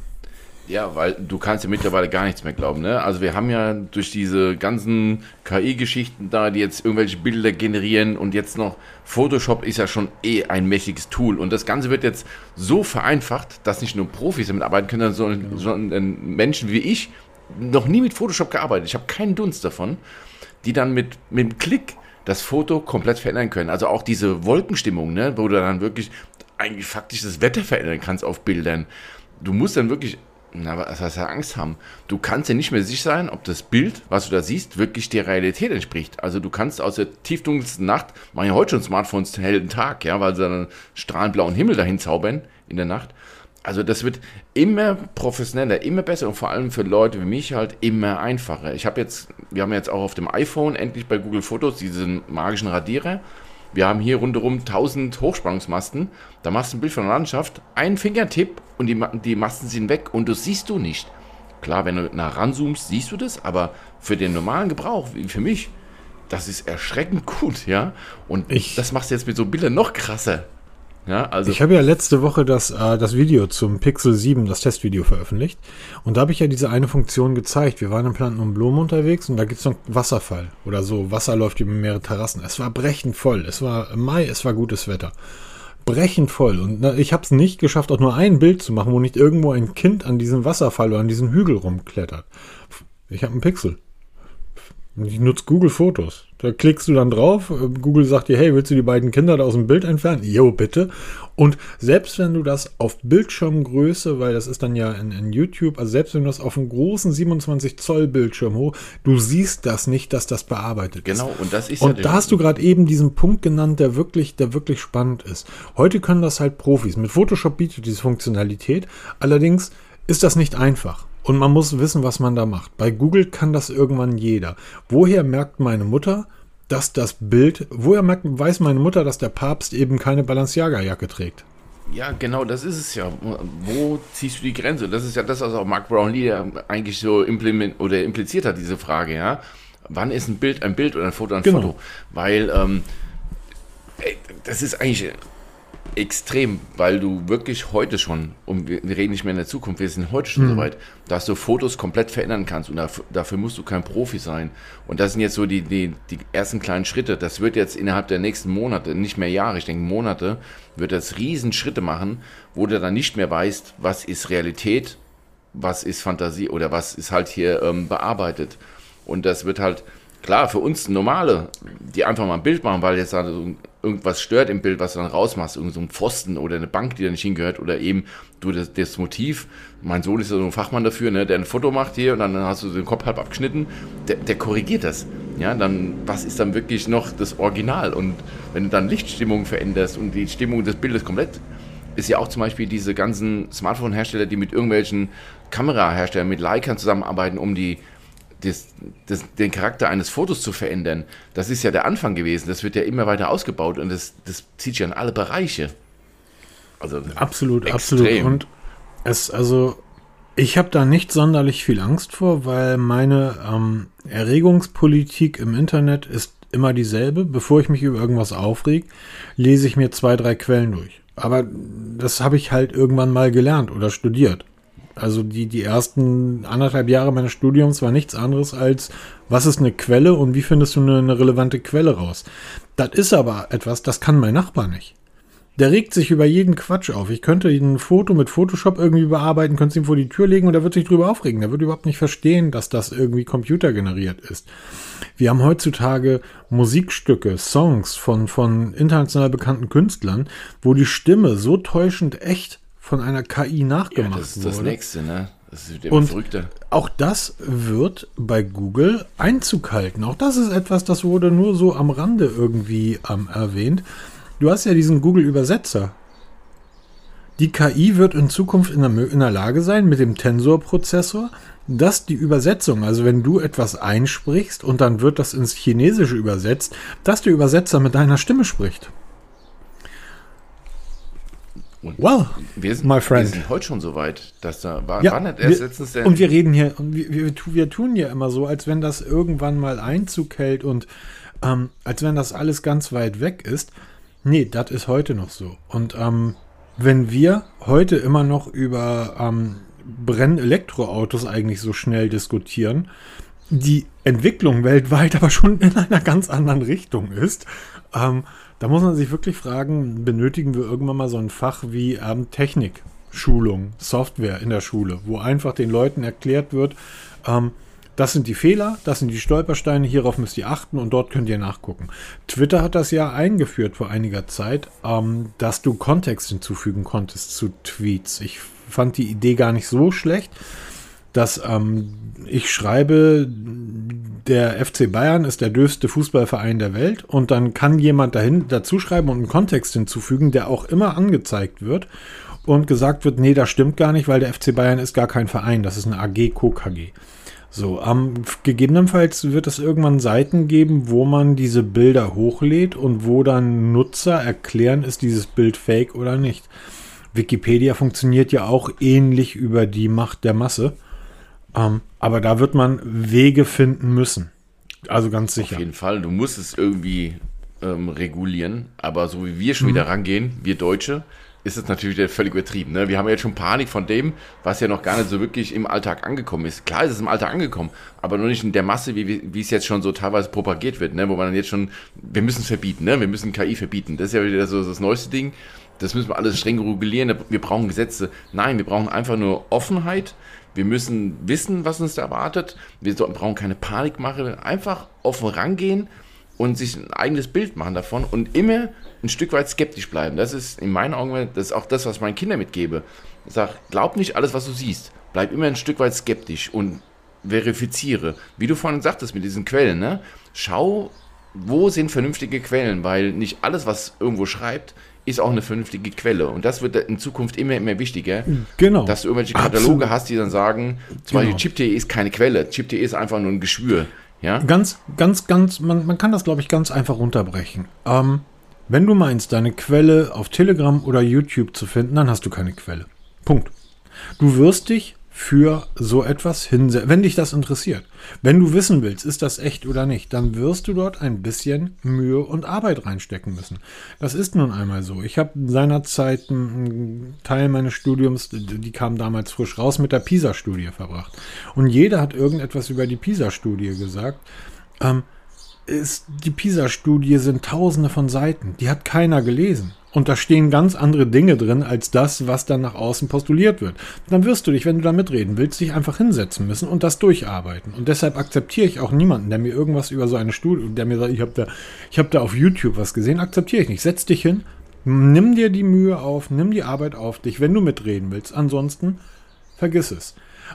Ja, weil du kannst ja mittlerweile gar nichts mehr glauben. Ne? Also wir haben ja durch diese ganzen KI-Geschichten da, die jetzt irgendwelche Bilder generieren und jetzt noch Photoshop ist ja schon eh ein mächtiges Tool. Und das Ganze wird jetzt so vereinfacht, dass nicht nur Profis damit arbeiten können, sondern, sondern Menschen wie ich, noch nie mit Photoshop gearbeitet. Ich habe keinen Dunst davon, die dann mit, mit einem Klick das Foto komplett verändern können. Also auch diese Wolkenstimmung, ne, wo du dann wirklich eigentlich faktisch das Wetter verändern kannst auf Bildern. Du musst dann wirklich, na, was heißt ja Angst haben? Du kannst ja nicht mehr sicher sein, ob das Bild, was du da siehst, wirklich der Realität entspricht. Also du kannst aus der tiefdunkelsten Nacht, machen ja heute schon Smartphones hellen Tag, ja, weil sie dann einen strahlend blauen Himmel dahin zaubern in der Nacht also das wird immer professioneller, immer besser und vor allem für Leute wie mich halt immer einfacher. Ich habe jetzt, wir haben jetzt auch auf dem iPhone endlich bei Google Fotos diesen magischen Radierer. Wir haben hier rundherum 1000 Hochspannungsmasten. Da machst du ein Bild von der Landschaft, einen Fingertipp und die, die Masten sind weg und das siehst du nicht. Klar, wenn du nah ranzoomst, siehst du das, aber für den normalen Gebrauch, wie für mich, das ist erschreckend *laughs* gut, ja. Und ich, das machst du jetzt mit so Bildern noch krasser. Ja, also ich habe ja letzte Woche das, äh, das Video zum Pixel 7, das Testvideo veröffentlicht. Und da habe ich ja diese eine Funktion gezeigt. Wir waren im Planten und Blumen unterwegs und da gibt es noch Wasserfall oder so. Wasser läuft über mehrere Terrassen. Es war brechend voll. Es war Mai, es war gutes Wetter. Brechend voll. Und na, ich habe es nicht geschafft, auch nur ein Bild zu machen, wo nicht irgendwo ein Kind an diesem Wasserfall oder an diesem Hügel rumklettert. Ich habe einen Pixel. Ich nutze Google Fotos. Da klickst du dann drauf. Google sagt dir, hey, willst du die beiden Kinder da aus dem Bild entfernen? Jo, bitte. Und selbst wenn du das auf Bildschirmgröße, weil das ist dann ja in, in YouTube, also selbst wenn du das auf einem großen 27 Zoll Bildschirm hoch, du siehst das nicht, dass das bearbeitet genau, ist. Genau, und das ist Und ja da hast du gerade eben diesen Punkt genannt, der wirklich, der wirklich spannend ist. Heute können das halt Profis. Mit Photoshop bietet diese Funktionalität. Allerdings ist das nicht einfach. Und man muss wissen, was man da macht. Bei Google kann das irgendwann jeder. Woher merkt meine Mutter, dass das Bild, woher merkt, weiß meine Mutter, dass der Papst eben keine Balenciaga-Jacke trägt? Ja, genau, das ist es ja. Wo ziehst du die Grenze? Das ist ja das, was auch Mark Brownlee eigentlich so implement oder impliziert hat, diese Frage, ja. Wann ist ein Bild ein Bild oder ein Foto ein genau. Foto? Weil ähm, das ist eigentlich Extrem, weil du wirklich heute schon, und wir, reden nicht mehr in der Zukunft, wir sind heute schon mhm. so weit, dass du Fotos komplett verändern kannst und dafür, dafür, musst du kein Profi sein. Und das sind jetzt so die, die, die ersten kleinen Schritte. Das wird jetzt innerhalb der nächsten Monate, nicht mehr Jahre, ich denke Monate, wird das riesen Schritte machen, wo du dann nicht mehr weißt, was ist Realität, was ist Fantasie oder was ist halt hier ähm, bearbeitet. Und das wird halt, klar, für uns normale, die einfach mal ein Bild machen, weil jetzt also irgendwas stört im Bild, was du dann rausmachst, irgend so ein Pfosten oder eine Bank, die da nicht hingehört oder eben du das, das Motiv. Mein Sohn ist ja so ein Fachmann dafür, ne, der ein Foto macht hier und dann hast du den Kopf halb abgeschnitten, der, der korrigiert das. Ja, dann, was ist dann wirklich noch das Original? Und wenn du dann Lichtstimmung veränderst und die Stimmung des Bildes komplett, ist ja auch zum Beispiel diese ganzen Smartphone-Hersteller, die mit irgendwelchen Kameraherstellern, mit Leikern zusammenarbeiten, um die das, das, den Charakter eines Fotos zu verändern, das ist ja der Anfang gewesen. Das wird ja immer weiter ausgebaut und das, das zieht ja in alle Bereiche. Also absolut, extrem. absolut. Und es, also, ich habe da nicht sonderlich viel Angst vor, weil meine ähm, Erregungspolitik im Internet ist immer dieselbe. Bevor ich mich über irgendwas aufreg, lese ich mir zwei, drei Quellen durch. Aber das habe ich halt irgendwann mal gelernt oder studiert. Also die, die ersten anderthalb Jahre meines Studiums war nichts anderes als, was ist eine Quelle und wie findest du eine, eine relevante Quelle raus? Das ist aber etwas, das kann mein Nachbar nicht. Der regt sich über jeden Quatsch auf. Ich könnte ein Foto mit Photoshop irgendwie bearbeiten, könnte es ihm vor die Tür legen und er wird sich drüber aufregen. Der wird überhaupt nicht verstehen, dass das irgendwie computergeneriert ist. Wir haben heutzutage Musikstücke, Songs von, von international bekannten Künstlern, wo die Stimme so täuschend echt von einer KI nachgemacht ja, das ist das nächste, ne? Das ist und verrückter. Auch das wird bei Google Einzug halten. Auch das ist etwas, das wurde nur so am Rande irgendwie ähm, erwähnt. Du hast ja diesen Google-Übersetzer. Die KI wird in Zukunft in der, in der Lage sein, mit dem Tensor-Prozessor, dass die Übersetzung, also wenn du etwas einsprichst und dann wird das ins Chinesische übersetzt, dass der Übersetzer mit deiner Stimme spricht. Und well, wir sind, my friend. wir sind heute schon so weit, dass da war, ja, war erst wir, letztens der. Und wir reden hier, und wir, wir, wir, tun ja immer so, als wenn das irgendwann mal Einzug hält und ähm, als wenn das alles ganz weit weg ist. Nee, das ist heute noch so. Und ähm, wenn wir heute immer noch über ähm, Brennelektroautos eigentlich so schnell diskutieren, die Entwicklung weltweit *laughs* aber schon in einer ganz anderen Richtung ist, ähm, da muss man sich wirklich fragen, benötigen wir irgendwann mal so ein Fach wie ähm, Technik, Schulung, Software in der Schule, wo einfach den Leuten erklärt wird, ähm, das sind die Fehler, das sind die Stolpersteine, hierauf müsst ihr achten und dort könnt ihr nachgucken. Twitter hat das ja eingeführt vor einiger Zeit, ähm, dass du Kontext hinzufügen konntest zu Tweets. Ich fand die Idee gar nicht so schlecht, dass ähm, ich schreibe, der FC Bayern ist der dürfste Fußballverein der Welt und dann kann jemand dahin dazu schreiben und einen Kontext hinzufügen, der auch immer angezeigt wird und gesagt wird, nee, das stimmt gar nicht, weil der FC Bayern ist gar kein Verein, das ist eine AG KKG. So, ähm, gegebenenfalls wird es irgendwann Seiten geben, wo man diese Bilder hochlädt und wo dann Nutzer erklären, ist dieses Bild fake oder nicht. Wikipedia funktioniert ja auch ähnlich über die Macht der Masse. Ähm, aber da wird man Wege finden müssen. Also ganz sicher. Auf jeden Fall. Du musst es irgendwie ähm, regulieren. Aber so wie wir schon mhm. wieder rangehen, wir Deutsche, ist es natürlich völlig übertrieben. Ne? Wir haben jetzt schon Panik von dem, was ja noch gar nicht so wirklich im Alltag angekommen ist. Klar ist es im Alltag angekommen, aber noch nicht in der Masse, wie, wie es jetzt schon so teilweise propagiert wird, ne? wo man dann jetzt schon, wir müssen es verbieten, ne? wir müssen KI verbieten. Das ist ja wieder so das neueste Ding. Das müssen wir alles streng regulieren. Wir brauchen Gesetze. Nein, wir brauchen einfach nur Offenheit. Wir müssen wissen, was uns da erwartet. Wir brauchen keine Panikmache. Einfach offen rangehen und sich ein eigenes Bild machen davon und immer ein Stück weit skeptisch bleiben. Das ist in meinen Augen das ist auch das, was ich meinen Kindern mitgebe. Ich sage, glaub nicht alles, was du siehst. Bleib immer ein Stück weit skeptisch und verifiziere. Wie du vorhin sagtest mit diesen Quellen, ne? Schau, wo sind vernünftige Quellen, weil nicht alles, was irgendwo schreibt, ist auch eine vernünftige Quelle. Und das wird in Zukunft immer, immer wichtiger. Genau. Dass du irgendwelche Kataloge Absolut. hast, die dann sagen, zum genau. Beispiel Chip.de ist keine Quelle. Chip.de ist einfach nur ein Geschwür. Ja? Ganz, ganz, ganz, man, man kann das, glaube ich, ganz einfach runterbrechen. Ähm, wenn du meinst, deine Quelle auf Telegram oder YouTube zu finden, dann hast du keine Quelle. Punkt. Du wirst dich für so etwas hinsetzen, wenn dich das interessiert. Wenn du wissen willst, ist das echt oder nicht, dann wirst du dort ein bisschen Mühe und Arbeit reinstecken müssen. Das ist nun einmal so. Ich habe seinerzeit einen Teil meines Studiums, die kam damals frisch raus, mit der PISA-Studie verbracht. Und jeder hat irgendetwas über die PISA-Studie gesagt. Ähm, ist, die PISA-Studie sind tausende von Seiten. Die hat keiner gelesen. Und da stehen ganz andere Dinge drin als das, was dann nach außen postuliert wird. Dann wirst du dich, wenn du da mitreden willst, dich einfach hinsetzen müssen und das durcharbeiten. Und deshalb akzeptiere ich auch niemanden, der mir irgendwas über so eine Studie, der mir sagt, ich habe da, ich habe da auf YouTube was gesehen, akzeptiere ich nicht. Setz dich hin, nimm dir die Mühe auf, nimm die Arbeit auf dich, wenn du mitreden willst. Ansonsten vergiss es.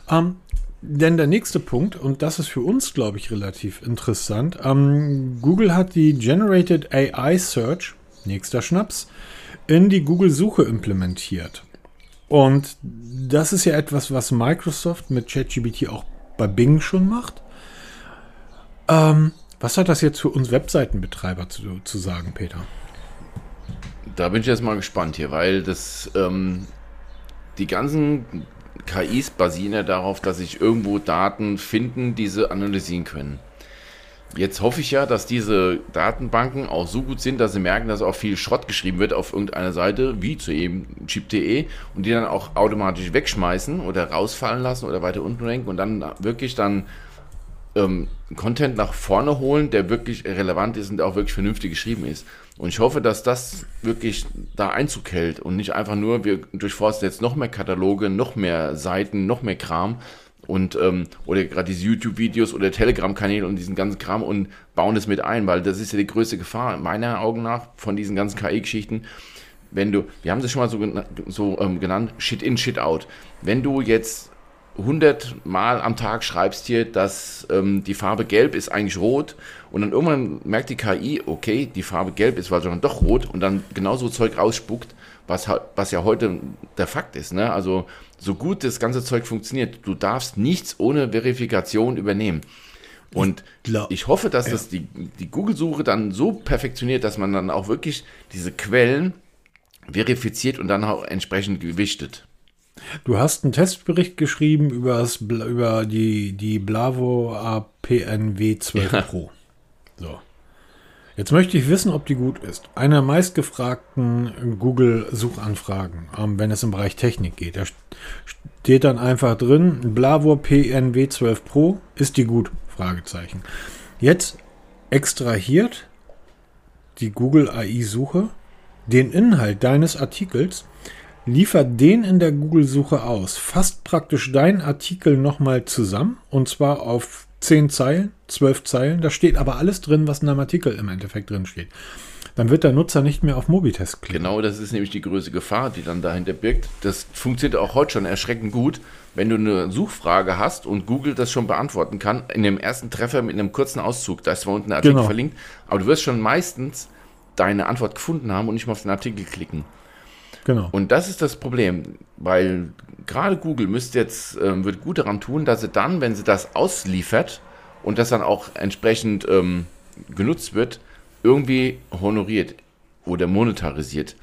Ähm, denn der nächste Punkt, und das ist für uns, glaube ich, relativ interessant, ähm, Google hat die Generated AI Search, nächster Schnaps, in die Google-Suche implementiert. Und das ist ja etwas, was Microsoft mit ChatGPT auch bei Bing schon macht. Ähm, was hat das jetzt für uns Webseitenbetreiber zu, zu sagen, Peter? Da bin ich jetzt mal gespannt hier, weil das ähm, die ganzen KIs basieren ja darauf, dass sich irgendwo Daten finden, die sie analysieren können. Jetzt hoffe ich ja, dass diese Datenbanken auch so gut sind, dass sie merken, dass auch viel Schrott geschrieben wird auf irgendeiner Seite, wie zu eben chip.de, und die dann auch automatisch wegschmeißen oder rausfallen lassen oder weiter unten lenken und dann wirklich dann ähm, Content nach vorne holen, der wirklich relevant ist und auch wirklich vernünftig geschrieben ist. Und ich hoffe, dass das wirklich da Einzug hält und nicht einfach nur, wir durchforsten jetzt noch mehr Kataloge, noch mehr Seiten, noch mehr Kram, und ähm, oder gerade diese YouTube-Videos oder Telegram-Kanäle und diesen ganzen Kram und bauen das mit ein, weil das ist ja die größte Gefahr, meiner Augen nach, von diesen ganzen KI-Geschichten. Wenn du, wir haben es schon mal so, so ähm, genannt, Shit in, Shit out. Wenn du jetzt 100 Mal am Tag schreibst hier, dass ähm, die Farbe gelb ist eigentlich rot und dann irgendwann merkt die KI, okay, die Farbe gelb ist wahrscheinlich doch rot und dann genauso Zeug rausspuckt, was, was ja heute der Fakt ist. Ne? Also so gut das ganze Zeug funktioniert, du darfst nichts ohne Verifikation übernehmen. Und ich, ich hoffe, dass ja. das die, die Google-Suche dann so perfektioniert, dass man dann auch wirklich diese Quellen verifiziert und dann auch entsprechend gewichtet. Du hast einen Testbericht geschrieben über, das, über die, die Blavo APNW 12 ja. Pro. So. Jetzt möchte ich wissen, ob die gut ist. Eine der meistgefragten Google-Suchanfragen, ähm, wenn es im Bereich Technik geht. Da steht dann einfach drin, Blavor PNW 12 Pro, ist die gut? Fragezeichen. Jetzt extrahiert die Google AI-Suche den Inhalt deines Artikels, liefert den in der Google-Suche aus, fasst praktisch deinen Artikel nochmal zusammen und zwar auf zehn Zeilen, zwölf Zeilen. Da steht aber alles drin, was in einem Artikel im Endeffekt drin steht. Dann wird der Nutzer nicht mehr auf Mobitest klicken. Genau, das ist nämlich die größte Gefahr, die dann dahinter birgt. Das funktioniert auch heute schon erschreckend gut, wenn du eine Suchfrage hast und Google das schon beantworten kann, in dem ersten Treffer mit einem kurzen Auszug. Da ist zwar unten ein Artikel genau. verlinkt, aber du wirst schon meistens deine Antwort gefunden haben und nicht mal auf den Artikel klicken. Genau. Und das ist das Problem, weil gerade Google müsste jetzt, ähm, wird gut daran tun, dass sie dann, wenn sie das ausliefert und das dann auch entsprechend ähm, genutzt wird, irgendwie honoriert oder monetarisiert.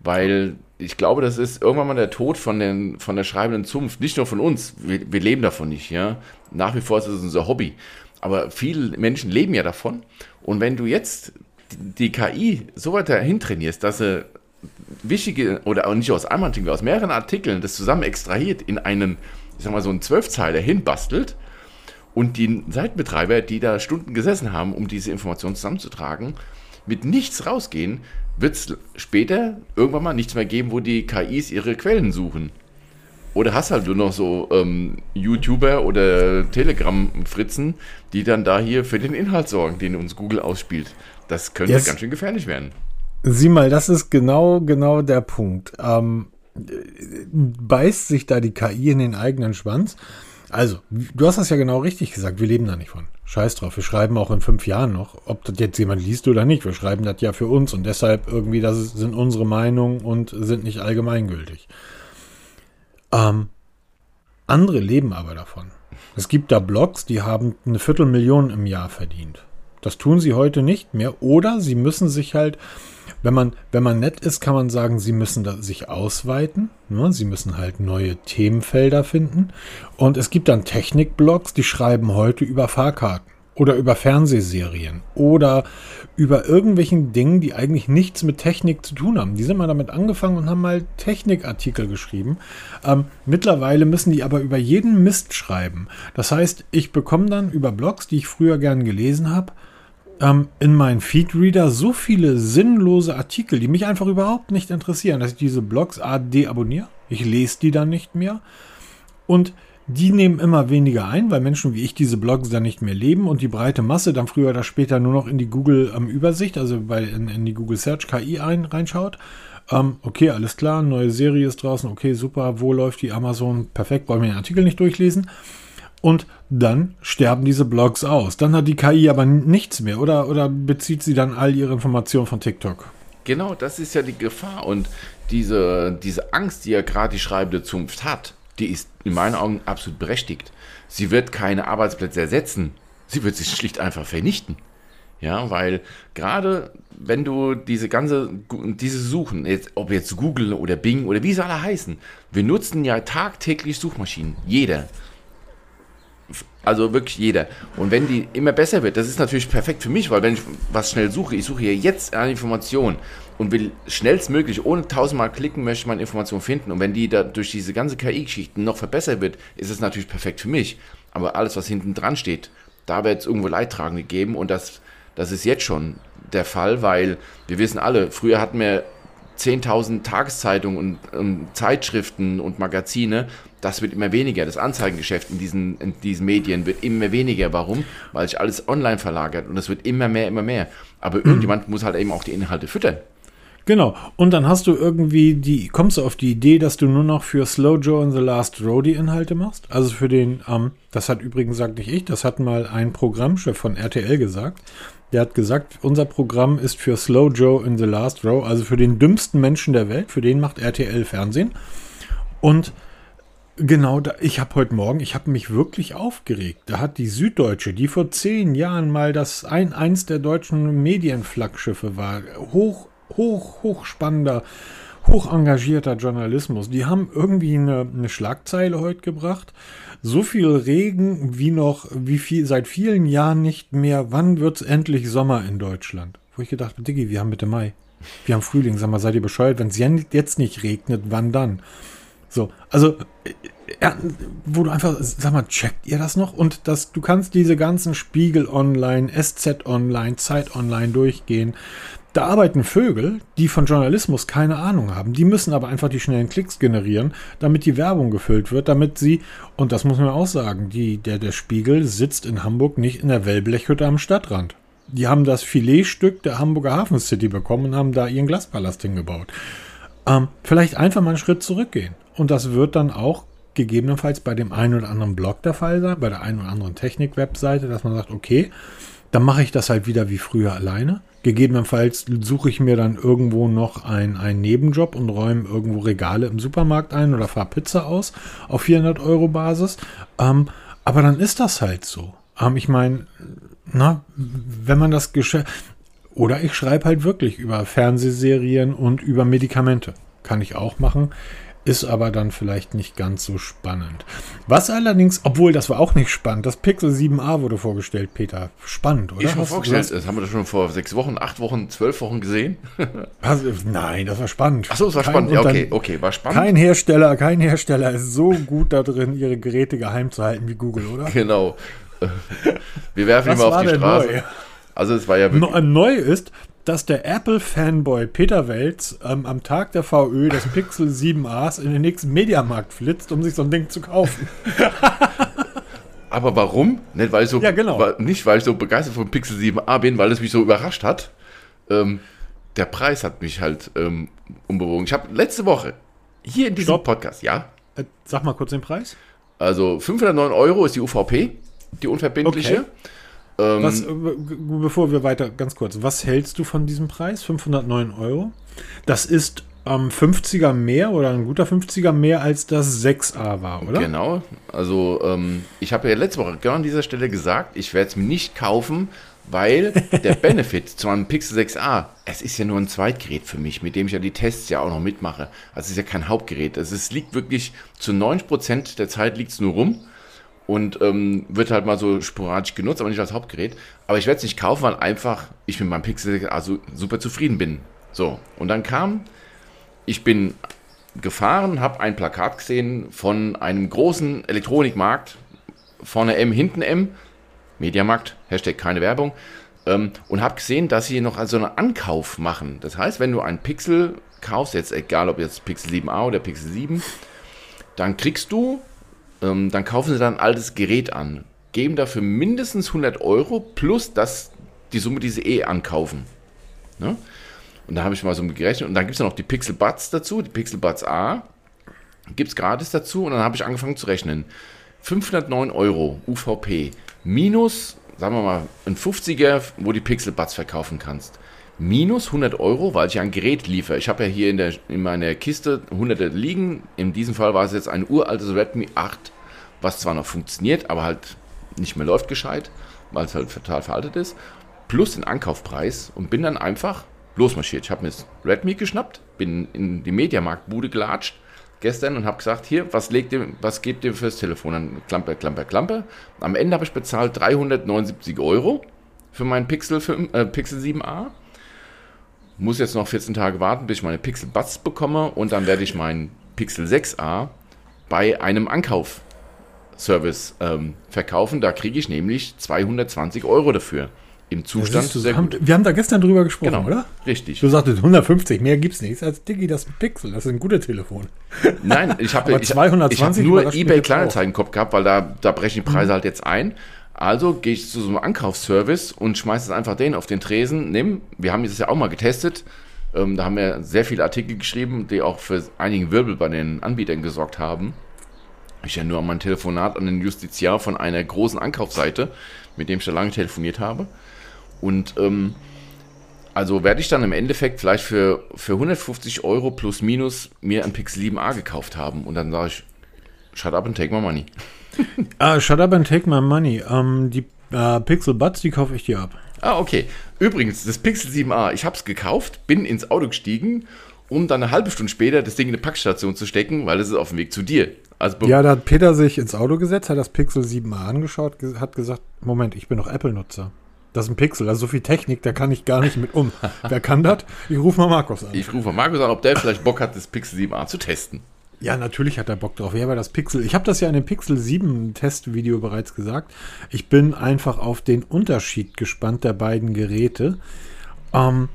Weil ich glaube, das ist irgendwann mal der Tod von, den, von der schreibenden Zunft. Nicht nur von uns, wir, wir leben davon nicht. Ja? Nach wie vor ist es unser Hobby. Aber viele Menschen leben ja davon. Und wenn du jetzt die, KI so weit dahin trainierst, dass sie wichtige, oder auch nicht aus einem Artikel, aus mehreren Artikeln das zusammen extrahiert in einen, ich sag mal, so einen Zwölfzeiler hinbastelt und die Seitenbetreiber, die da Stunden gesessen haben, um diese Informationen zusammenzutragen, mit nichts rausgehen, wird es später irgendwann mal nichts mehr geben, wo die KIs ihre Quellen suchen. Oder hast halt nur noch so ähm, YouTuber oder Telegram-Fritzen, die dann da hier für den Inhalt sorgen, den uns Google ausspielt. Das könnte yes. ganz schön gefährlich werden. Sieh mal, das ist genau, genau der Punkt. Ähm, beißt sich da die KI in den eigenen Schwanz? Also, du hast das ja genau richtig gesagt. Wir leben da nicht von. Scheiß drauf. Wir schreiben auch in fünf Jahren noch, ob das jetzt jemand liest oder nicht. Wir schreiben das ja für uns und deshalb irgendwie, das sind unsere Meinungen und sind nicht allgemeingültig. Ähm, andere leben aber davon. Es gibt da Blogs, die haben eine Viertelmillion im Jahr verdient. Das tun sie heute nicht mehr. Oder sie müssen sich halt, wenn man, wenn man nett ist, kann man sagen, sie müssen sich ausweiten. Ne? Sie müssen halt neue Themenfelder finden. Und es gibt dann Technikblogs, die schreiben heute über Fahrkarten oder über Fernsehserien oder über irgendwelchen Dingen, die eigentlich nichts mit Technik zu tun haben. Die sind mal damit angefangen und haben mal Technikartikel geschrieben. Ähm, mittlerweile müssen die aber über jeden Mist schreiben. Das heißt, ich bekomme dann über Blogs, die ich früher gern gelesen habe, ähm, in meinen Feedreader so viele sinnlose Artikel, die mich einfach überhaupt nicht interessieren, dass ich diese Blogs A deabonniere. Ich lese die dann nicht mehr. Und die nehmen immer weniger ein, weil Menschen wie ich diese Blogs dann nicht mehr leben und die breite Masse dann früher oder später nur noch in die Google ähm, also bei, in, in, die Google Search KI ein, reinschaut. Ähm, okay, alles klar, neue Serie ist draußen, okay, super, wo läuft die Amazon? Perfekt, wollen wir den Artikel nicht durchlesen. Und dann sterben diese Blogs aus. Dann hat die KI aber nichts mehr oder, oder bezieht sie dann all ihre Informationen von TikTok? Genau, das ist ja die Gefahr und diese, diese Angst, die ja gerade die schreibende Zunft hat, die ist in meinen Augen absolut berechtigt. Sie wird keine Arbeitsplätze ersetzen. Sie wird sich schlicht einfach vernichten. Ja, weil gerade wenn du diese ganze, diese Suchen, jetzt, ob jetzt Google oder Bing oder wie sie alle heißen, wir nutzen ja tagtäglich Suchmaschinen. Jeder. Also wirklich jeder. Und wenn die immer besser wird, das ist natürlich perfekt für mich, weil wenn ich was schnell suche, ich suche hier jetzt eine Information und will schnellstmöglich, ohne tausendmal klicken, möchte meine Information finden. Und wenn die da durch diese ganze KI-Geschichten noch verbessert wird, ist es natürlich perfekt für mich. Aber alles, was hinten dran steht, da wird es irgendwo Leidtragende geben und das, das ist jetzt schon der Fall, weil wir wissen alle, früher hatten wir 10.000 Tageszeitungen und, und, Zeitschriften und Magazine, das wird immer weniger. Das Anzeigengeschäft in diesen, in diesen Medien wird immer weniger. Warum? Weil sich alles online verlagert und es wird immer mehr, immer mehr. Aber mhm. irgendjemand muss halt eben auch die Inhalte füttern. Genau. Und dann hast du irgendwie die, kommst du auf die Idee, dass du nur noch für Slow Joe and the Last Row die Inhalte machst? Also für den, ähm, das hat übrigens, sagt nicht ich, das hat mal ein Programmchef von RTL gesagt. Der hat gesagt, unser Programm ist für Slow Joe in the Last Row, also für den dümmsten Menschen der Welt, für den macht RTL Fernsehen. Und genau, da, ich habe heute Morgen, ich habe mich wirklich aufgeregt. Da hat die Süddeutsche, die vor zehn Jahren mal das ein, eins der deutschen Medienflaggschiffe war, hoch hoch, hochspannender, hoch engagierter Journalismus. Die haben irgendwie eine, eine Schlagzeile heute gebracht. So viel Regen wie noch, wie viel, seit vielen Jahren nicht mehr. Wann wird es endlich Sommer in Deutschland? Wo ich gedacht habe, Diggi, wir haben Mitte Mai. Wir haben Frühling. Sag mal, seid ihr bescheuert? Wenn es jetzt nicht regnet, wann dann? So, also, ja, wo du einfach, sag mal, checkt ihr das noch? Und das, du kannst diese ganzen Spiegel online, SZ online, Zeit online durchgehen. Da arbeiten Vögel, die von Journalismus keine Ahnung haben. Die müssen aber einfach die schnellen Klicks generieren, damit die Werbung gefüllt wird, damit sie, und das muss man auch sagen, die, der, der Spiegel sitzt in Hamburg nicht in der Wellblechhütte am Stadtrand. Die haben das Filetstück der Hamburger Hafen City bekommen und haben da ihren Glaspalast hingebaut. Ähm, vielleicht einfach mal einen Schritt zurückgehen. Und das wird dann auch gegebenenfalls bei dem einen oder anderen Blog der Fall sein, bei der einen oder anderen Technik-Webseite, dass man sagt, okay, dann mache ich das halt wieder wie früher alleine. Gegebenenfalls suche ich mir dann irgendwo noch einen, einen Nebenjob und räume irgendwo Regale im Supermarkt ein oder fahre Pizza aus auf 400 Euro Basis. Ähm, aber dann ist das halt so. Ähm, ich meine, na, wenn man das Geschäft. Oder ich schreibe halt wirklich über Fernsehserien und über Medikamente. Kann ich auch machen ist aber dann vielleicht nicht ganz so spannend. Was allerdings, obwohl das war auch nicht spannend, das Pixel 7a wurde vorgestellt, Peter. Spannend, oder? Ich schon vorgestellt, das haben wir das schon vor sechs Wochen, acht Wochen, zwölf Wochen gesehen. *laughs* also, nein, das war spannend. Achso, das war kein, spannend, ja, okay, okay, war spannend. Kein Hersteller, kein Hersteller ist so gut da drin, ihre Geräte geheim zu halten wie Google, oder? Genau. *laughs* Wir werfen ihn mal auf die Straße. Neu? Also es war ja wirklich. Neu ist, dass der Apple-Fanboy Peter Welz ähm, am Tag der VÖ das Pixel 7a in den nächsten Mediamarkt flitzt, um sich so ein Ding zu kaufen. *laughs* Aber warum? Nicht weil, ich so, ja, genau. weil, nicht, weil ich so begeistert vom Pixel 7a bin, weil es mich so überrascht hat. Ähm, der Preis hat mich halt ähm, umbewogen. Ich habe letzte Woche hier in diesem Stopp. Podcast, ja. Äh, sag mal kurz den Preis. Also 509 Euro ist die UVP, die unverbindliche. Okay. Ähm, was, äh, bevor wir weiter, ganz kurz, was hältst du von diesem Preis? 509 Euro. Das ist ähm, 50er mehr oder ein guter 50er mehr als das 6a war, oder? Genau. Also, ähm, ich habe ja letzte Woche genau an dieser Stelle gesagt, ich werde es mir nicht kaufen, weil *laughs* der Benefit zu einem Pixel 6a, es ist ja nur ein Zweitgerät für mich, mit dem ich ja die Tests ja auch noch mitmache. Also es ist ja kein Hauptgerät. Also es liegt wirklich zu 90% der Zeit liegt es nur rum und ähm, wird halt mal so sporadisch genutzt, aber nicht als Hauptgerät. Aber ich werde es nicht kaufen, weil einfach ich mit meinem Pixel 6a so super zufrieden bin. So, und dann kam, ich bin gefahren, habe ein Plakat gesehen von einem großen Elektronikmarkt, vorne M, hinten M, Mediamarkt, Hashtag keine Werbung, ähm, und habe gesehen, dass sie noch also einen Ankauf machen. Das heißt, wenn du einen Pixel kaufst, jetzt egal ob jetzt Pixel 7a oder Pixel 7, dann kriegst du, ähm, dann kaufen sie dann ein altes Gerät an, geben dafür mindestens 100 Euro plus das, die Summe, die sie eh ankaufen. Ne? Und da habe ich mal so gerechnet. Und dann gibt es noch die Pixel Buds dazu, die Pixel Buds A. Gibt es gratis dazu. Und dann habe ich angefangen zu rechnen. 509 Euro UVP minus, sagen wir mal, ein 50er, wo die Pixel Buds verkaufen kannst. Minus 100 Euro, weil ich ein Gerät liefere. Ich habe ja hier in, der, in meiner Kiste 100 liegen. In diesem Fall war es jetzt ein uraltes Redmi 8, was zwar noch funktioniert, aber halt nicht mehr läuft gescheit, weil es halt total veraltet ist. Plus den Ankaufpreis und bin dann einfach losmarschiert. Ich habe mir das Redmi geschnappt, bin in die Mediamarktbude gelatscht gestern und habe gesagt, hier, was, legt ihr, was gebt ihr fürs Telefon? Dann Klamper, Klamper, Klamper. Am Ende habe ich bezahlt 379 Euro für meinen Pixel, 5, äh, Pixel 7a. Muss jetzt noch 14 Tage warten, bis ich meine Pixel Buds bekomme und dann werde ich meinen Pixel 6a bei einem Ankaufservice ähm, verkaufen. Da kriege ich nämlich 220 Euro dafür im Zustand du, sehr haben, Wir haben da gestern drüber gesprochen, genau, oder? Richtig. Du sagtest 150, mehr gibt es nichts als Digi, das Pixel, das ist ein guter Telefon. Nein, ich habe ich, ich hab nur eBay Kleinanzeigen im Kopf gehabt, weil da, da brechen die Preise mhm. halt jetzt ein. Also gehe ich zu so einem Ankaufsservice und schmeiße es einfach den auf den Tresen. Nimm, wir haben das ja auch mal getestet. Ähm, da haben wir sehr viele Artikel geschrieben, die auch für einige Wirbel bei den Anbietern gesorgt haben. Ich ja nur an mein Telefonat an den Justiziar von einer großen Ankaufsseite, mit dem ich schon lange telefoniert habe. Und ähm, also werde ich dann im Endeffekt vielleicht für, für 150 Euro plus minus mir ein Pixel 7a gekauft haben. Und dann sage ich, shut up and take my money. *laughs* ah, shut up and take my money. Ähm, die äh, Pixel Buds, die kaufe ich dir ab. Ah, okay. Übrigens, das Pixel 7a, ich habe es gekauft, bin ins Auto gestiegen, um dann eine halbe Stunde später das Ding in eine Packstation zu stecken, weil es ist auf dem Weg zu dir. Also ja, da hat Peter sich ins Auto gesetzt, hat das Pixel 7a angeschaut, hat gesagt, Moment, ich bin doch Apple-Nutzer. Das ist ein Pixel, also so viel Technik, da kann ich gar nicht mit um. *laughs* Wer kann das? Ich rufe mal Markus an. Ich rufe mal Markus an, ob der vielleicht Bock hat, das Pixel 7a zu testen. Ja, natürlich hat er Bock drauf. Ja, aber das Pixel, ich habe das ja in dem Pixel 7 Testvideo bereits gesagt. Ich bin einfach auf den Unterschied gespannt der beiden Geräte. Ähm,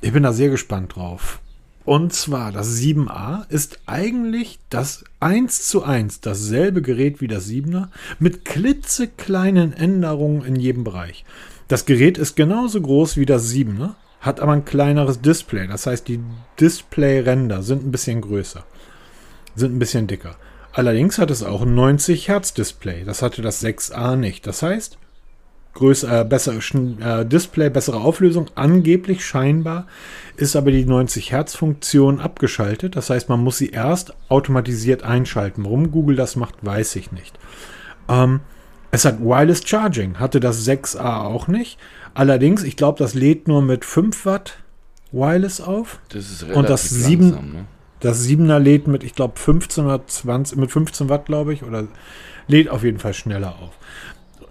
ich bin da sehr gespannt drauf. Und zwar, das 7a ist eigentlich das 1 zu 1 dasselbe Gerät wie das 7er mit klitzekleinen Änderungen in jedem Bereich. Das Gerät ist genauso groß wie das 7, ne? hat aber ein kleineres Display. Das heißt, die Display-Ränder sind ein bisschen größer, sind ein bisschen dicker. Allerdings hat es auch ein 90 Hertz Display. Das hatte das 6a nicht. Das heißt, größer, äh, besser äh, Display, bessere Auflösung. Angeblich scheinbar ist aber die 90 Hertz Funktion abgeschaltet. Das heißt, man muss sie erst automatisiert einschalten. Warum Google das macht, weiß ich nicht. Ähm, es hat Wireless Charging, hatte das 6a auch nicht. Allerdings, ich glaube, das lädt nur mit 5 Watt Wireless auf. Das ist relativ Und das 7, langsam, ne? Das 7er lädt mit, ich glaube, 15 oder 20, mit 15 Watt, glaube ich, oder lädt auf jeden Fall schneller auf.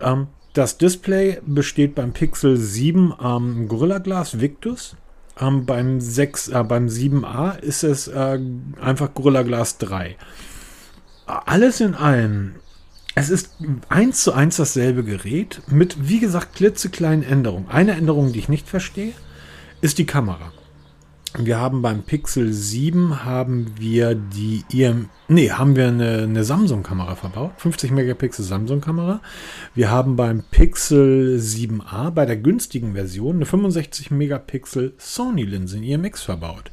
Ähm, das Display besteht beim Pixel 7 am ähm, Gorilla Glass Victus. Ähm, beim, 6, äh, beim 7a ist es äh, einfach Gorilla Glass 3. Alles in allem es ist eins zu eins dasselbe Gerät mit, wie gesagt, klitzekleinen Änderungen. Eine Änderung, die ich nicht verstehe, ist die Kamera. Wir haben beim Pixel 7 haben wir die IM, nee, haben wir eine, eine Samsung-Kamera verbaut, 50 Megapixel Samsung-Kamera. Wir haben beim Pixel 7a bei der günstigen Version eine 65 Megapixel Sony-Linse in IMX verbaut.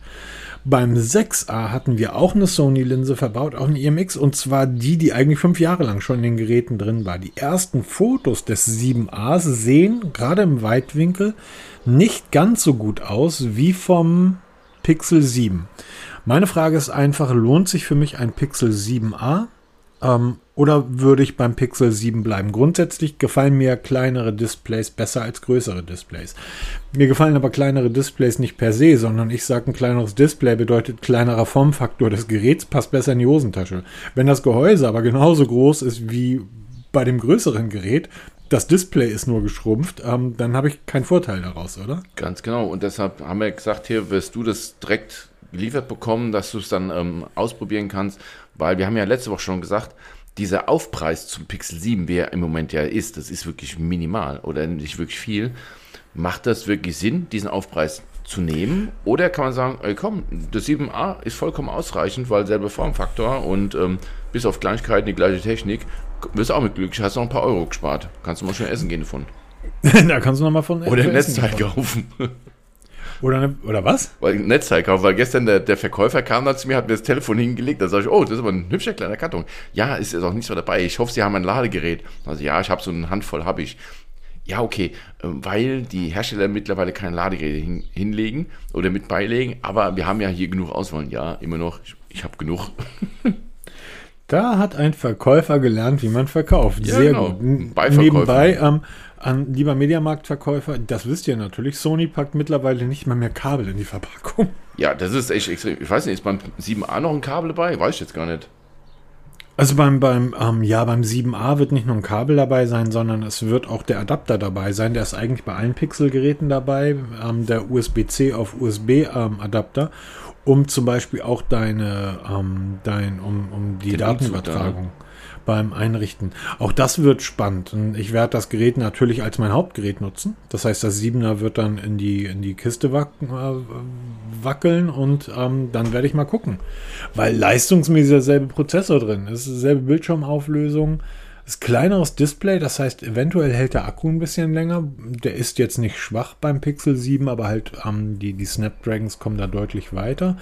Beim 6a hatten wir auch eine Sony-Linse verbaut, auch eine IMX, und zwar die, die eigentlich fünf Jahre lang schon in den Geräten drin war. Die ersten Fotos des 7a sehen gerade im Weitwinkel nicht ganz so gut aus wie vom Pixel 7. Meine Frage ist einfach, lohnt sich für mich ein Pixel 7a? Ähm, Oder würde ich beim Pixel 7 bleiben? Grundsätzlich gefallen mir kleinere Displays besser als größere Displays. Mir gefallen aber kleinere Displays nicht per se, sondern ich sage, ein kleineres Display bedeutet kleinerer Formfaktor des Geräts, passt besser in die Hosentasche. Wenn das Gehäuse aber genauso groß ist wie bei dem größeren Gerät, das Display ist nur geschrumpft, ähm, dann habe ich keinen Vorteil daraus, oder? Ganz genau. Und deshalb haben wir gesagt, hier wirst du das direkt geliefert bekommen, dass du es dann ähm, ausprobieren kannst, weil wir haben ja letzte Woche schon gesagt, dieser Aufpreis zum Pixel 7, wie er im Moment ja ist, das ist wirklich minimal oder nicht wirklich viel. Macht das wirklich Sinn, diesen Aufpreis zu nehmen? Oder kann man sagen, ey komm, das 7a ist vollkommen ausreichend, weil selber Formfaktor und ähm, bis auf Kleinigkeiten die gleiche Technik, wirst auch mit glücklich, hast noch ein paar Euro gespart. Kannst du mal schnell essen gehen davon. *laughs* da kannst du noch mal von Oder im Netzteil kaufen. *laughs* Oder, eine, oder was? Weil ein Netzteil kaufen, weil gestern der, der Verkäufer kam dann zu mir, hat mir das Telefon hingelegt, da sage ich, oh, das ist aber ein hübscher kleiner Karton. Ja, ist jetzt auch nichts mehr dabei. Ich hoffe, Sie haben ein Ladegerät. Also ja, ich habe so eine Handvoll, habe ich. Ja, okay, ähm, weil die Hersteller mittlerweile kein Ladegerät hin, hinlegen oder mit beilegen, aber wir haben ja hier genug Auswahl. Ja, immer noch, ich, ich habe genug. *laughs* Da hat ein Verkäufer gelernt, wie man verkauft. Ja, Sehr genau. gut. Nebenbei, ähm, an lieber Mediamarktverkäufer, das wisst ihr natürlich, Sony packt mittlerweile nicht mal mehr Kabel in die Verpackung. Ja, das ist echt extrem. Ich weiß nicht, ist beim 7a noch ein Kabel dabei? Weiß ich jetzt gar nicht. Also beim, beim, ähm, ja, beim 7a wird nicht nur ein Kabel dabei sein, sondern es wird auch der Adapter dabei sein. Der ist eigentlich bei allen Pixel-Geräten dabei, ähm, der USB-C auf USB-Adapter, ähm, um zum Beispiel auch deine, ähm, dein, um, um die Den Datenübertragung. Beim Einrichten. Auch das wird spannend. Und ich werde das Gerät natürlich als mein Hauptgerät nutzen. Das heißt, das 7er wird dann in die, in die Kiste äh, wackeln und ähm, dann werde ich mal gucken. Weil leistungsmäßig derselbe Prozessor drin ist, dieselbe Bildschirmauflösung. Ist kleineres Display, das heißt, eventuell hält der Akku ein bisschen länger. Der ist jetzt nicht schwach beim Pixel 7, aber halt ähm, die, die Snapdragons kommen da deutlich weiter.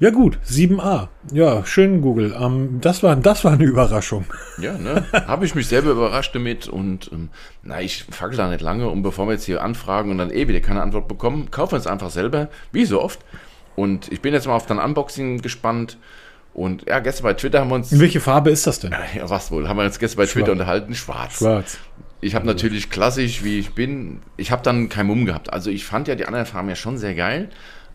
Ja gut, 7a. Ja, schön Google. Ähm, das, war, das war eine Überraschung. Ja, ne? Habe ich mich selber überrascht damit und ähm, na, ich fackel da nicht lange und bevor wir jetzt hier anfragen und dann eh wieder keine Antwort bekommen, kaufen wir es einfach selber, wie so oft. Und ich bin jetzt mal auf dein Unboxing gespannt. Und ja, gestern bei Twitter haben wir uns. In welche Farbe ist das denn? Ja, was wohl? Haben wir uns gestern bei Schwarz. Twitter unterhalten? Schwarz. Schwarz. Ich habe natürlich klassisch, wie ich bin, ich habe dann kein Mumm gehabt. Also ich fand ja die anderen Farben ja schon sehr geil.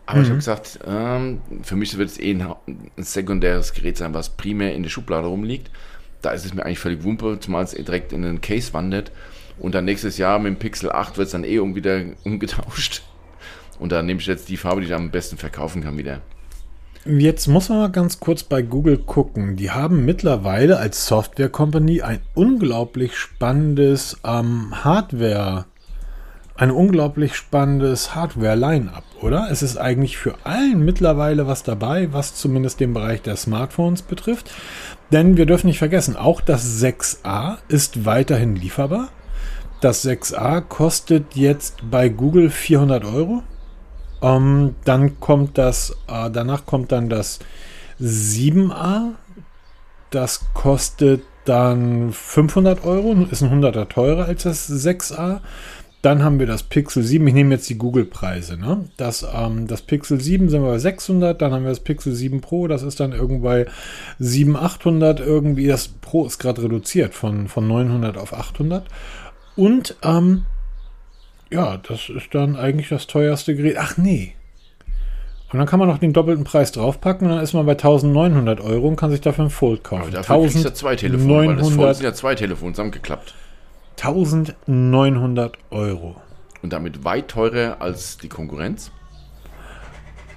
Aber mhm. ich habe gesagt, ähm, für mich wird es eh ein, ein, sekundäres Gerät sein, was primär in der Schublade rumliegt. Da ist es mir eigentlich völlig wumpe, zumal es eh direkt in den Case wandert. Und dann nächstes Jahr mit dem Pixel 8 wird es dann eh um wieder *laughs* umgetauscht. Und da nehme ich jetzt die Farbe, die ich am besten verkaufen kann, wieder. Jetzt muss man mal ganz kurz bei Google gucken. Die haben mittlerweile als Software Company ein unglaublich spannendes ähm, Hardware, ein unglaublich spannendes Hardware-Line-up, oder? Es ist eigentlich für allen mittlerweile was dabei, was zumindest den Bereich der Smartphones betrifft. Denn wir dürfen nicht vergessen, auch das 6a ist weiterhin lieferbar. Das 6a kostet jetzt bei Google 400 Euro. Ähm, dann kommt das, äh, danach kommt dann das 7a. Das kostet dann 500 Euro, ist ein 100er teurer als das 6a. Dann haben wir das Pixel 7. Ich nehme jetzt die Google-Preise. Ne? Das, ähm, das Pixel 7 sind wir bei 600. Dann haben wir das Pixel 7 Pro. Das ist dann irgendwie 700, 800 irgendwie. Das Pro ist gerade reduziert von, von 900 auf 800. Und ähm, ja, das ist dann eigentlich das teuerste Gerät. Ach nee. Und dann kann man noch den doppelten Preis draufpacken und dann ist man bei 1900 Euro und kann sich dafür ein Fold kaufen. Aber dafür 1000 ja zwei Telefone, weil das Fold sind ja zwei Telefone zusammengeklappt. 1900 Euro. Und damit weit teurer als die Konkurrenz.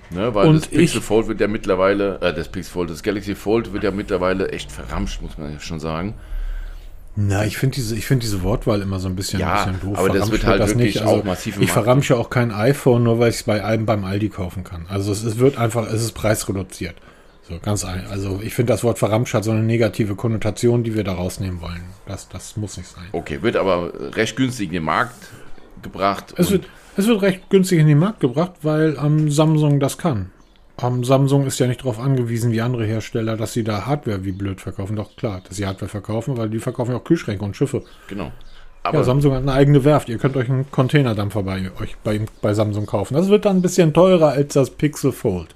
Ne, weil und das Pixel Fold wird ja mittlerweile, äh, das Pixel Fold, das Galaxy Fold wird ja mittlerweile echt verramscht, muss man ja schon sagen. Na, ich finde diese, find diese Wortwahl immer so ein bisschen, ja, ein bisschen doof. Aber das wird halt das wirklich also, auch massiv Ich verramsche auch kein iPhone, nur weil ich es bei einem beim Aldi kaufen kann. Also es, es wird einfach, es ist preisreduziert. So, ganz ein. Also ich finde, das Wort verramscht hat so eine negative Konnotation, die wir da rausnehmen wollen. Das, das muss nicht sein. Okay, wird aber recht günstig in den Markt gebracht. Es wird, es wird recht günstig in den Markt gebracht, weil ähm, Samsung das kann. Um, Samsung ist ja nicht darauf angewiesen wie andere Hersteller, dass sie da Hardware wie blöd verkaufen. Doch klar, dass sie Hardware verkaufen, weil die verkaufen ja auch Kühlschränke und Schiffe. Genau. Aber ja, Samsung hat eine eigene Werft. Ihr könnt euch einen Containerdampfer bei euch bei, bei Samsung kaufen. Das wird dann ein bisschen teurer als das Pixel Fold.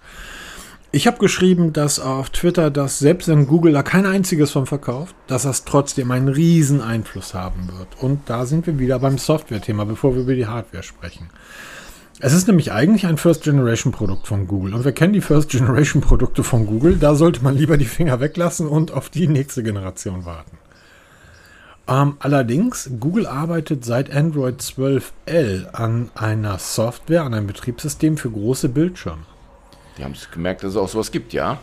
Ich habe geschrieben, dass auf Twitter, dass selbst wenn Google da kein einziges von verkauft, dass das trotzdem einen riesen Einfluss haben wird. Und da sind wir wieder beim Software-Thema, bevor wir über die Hardware sprechen. Es ist nämlich eigentlich ein First-Generation-Produkt von Google. Und wir kennen die First-Generation-Produkte von Google. Da sollte man lieber die Finger weglassen und auf die nächste Generation warten. Ähm, allerdings, Google arbeitet seit Android 12L an einer Software, an einem Betriebssystem für große Bildschirme. Die haben es gemerkt, dass es auch sowas gibt, ja.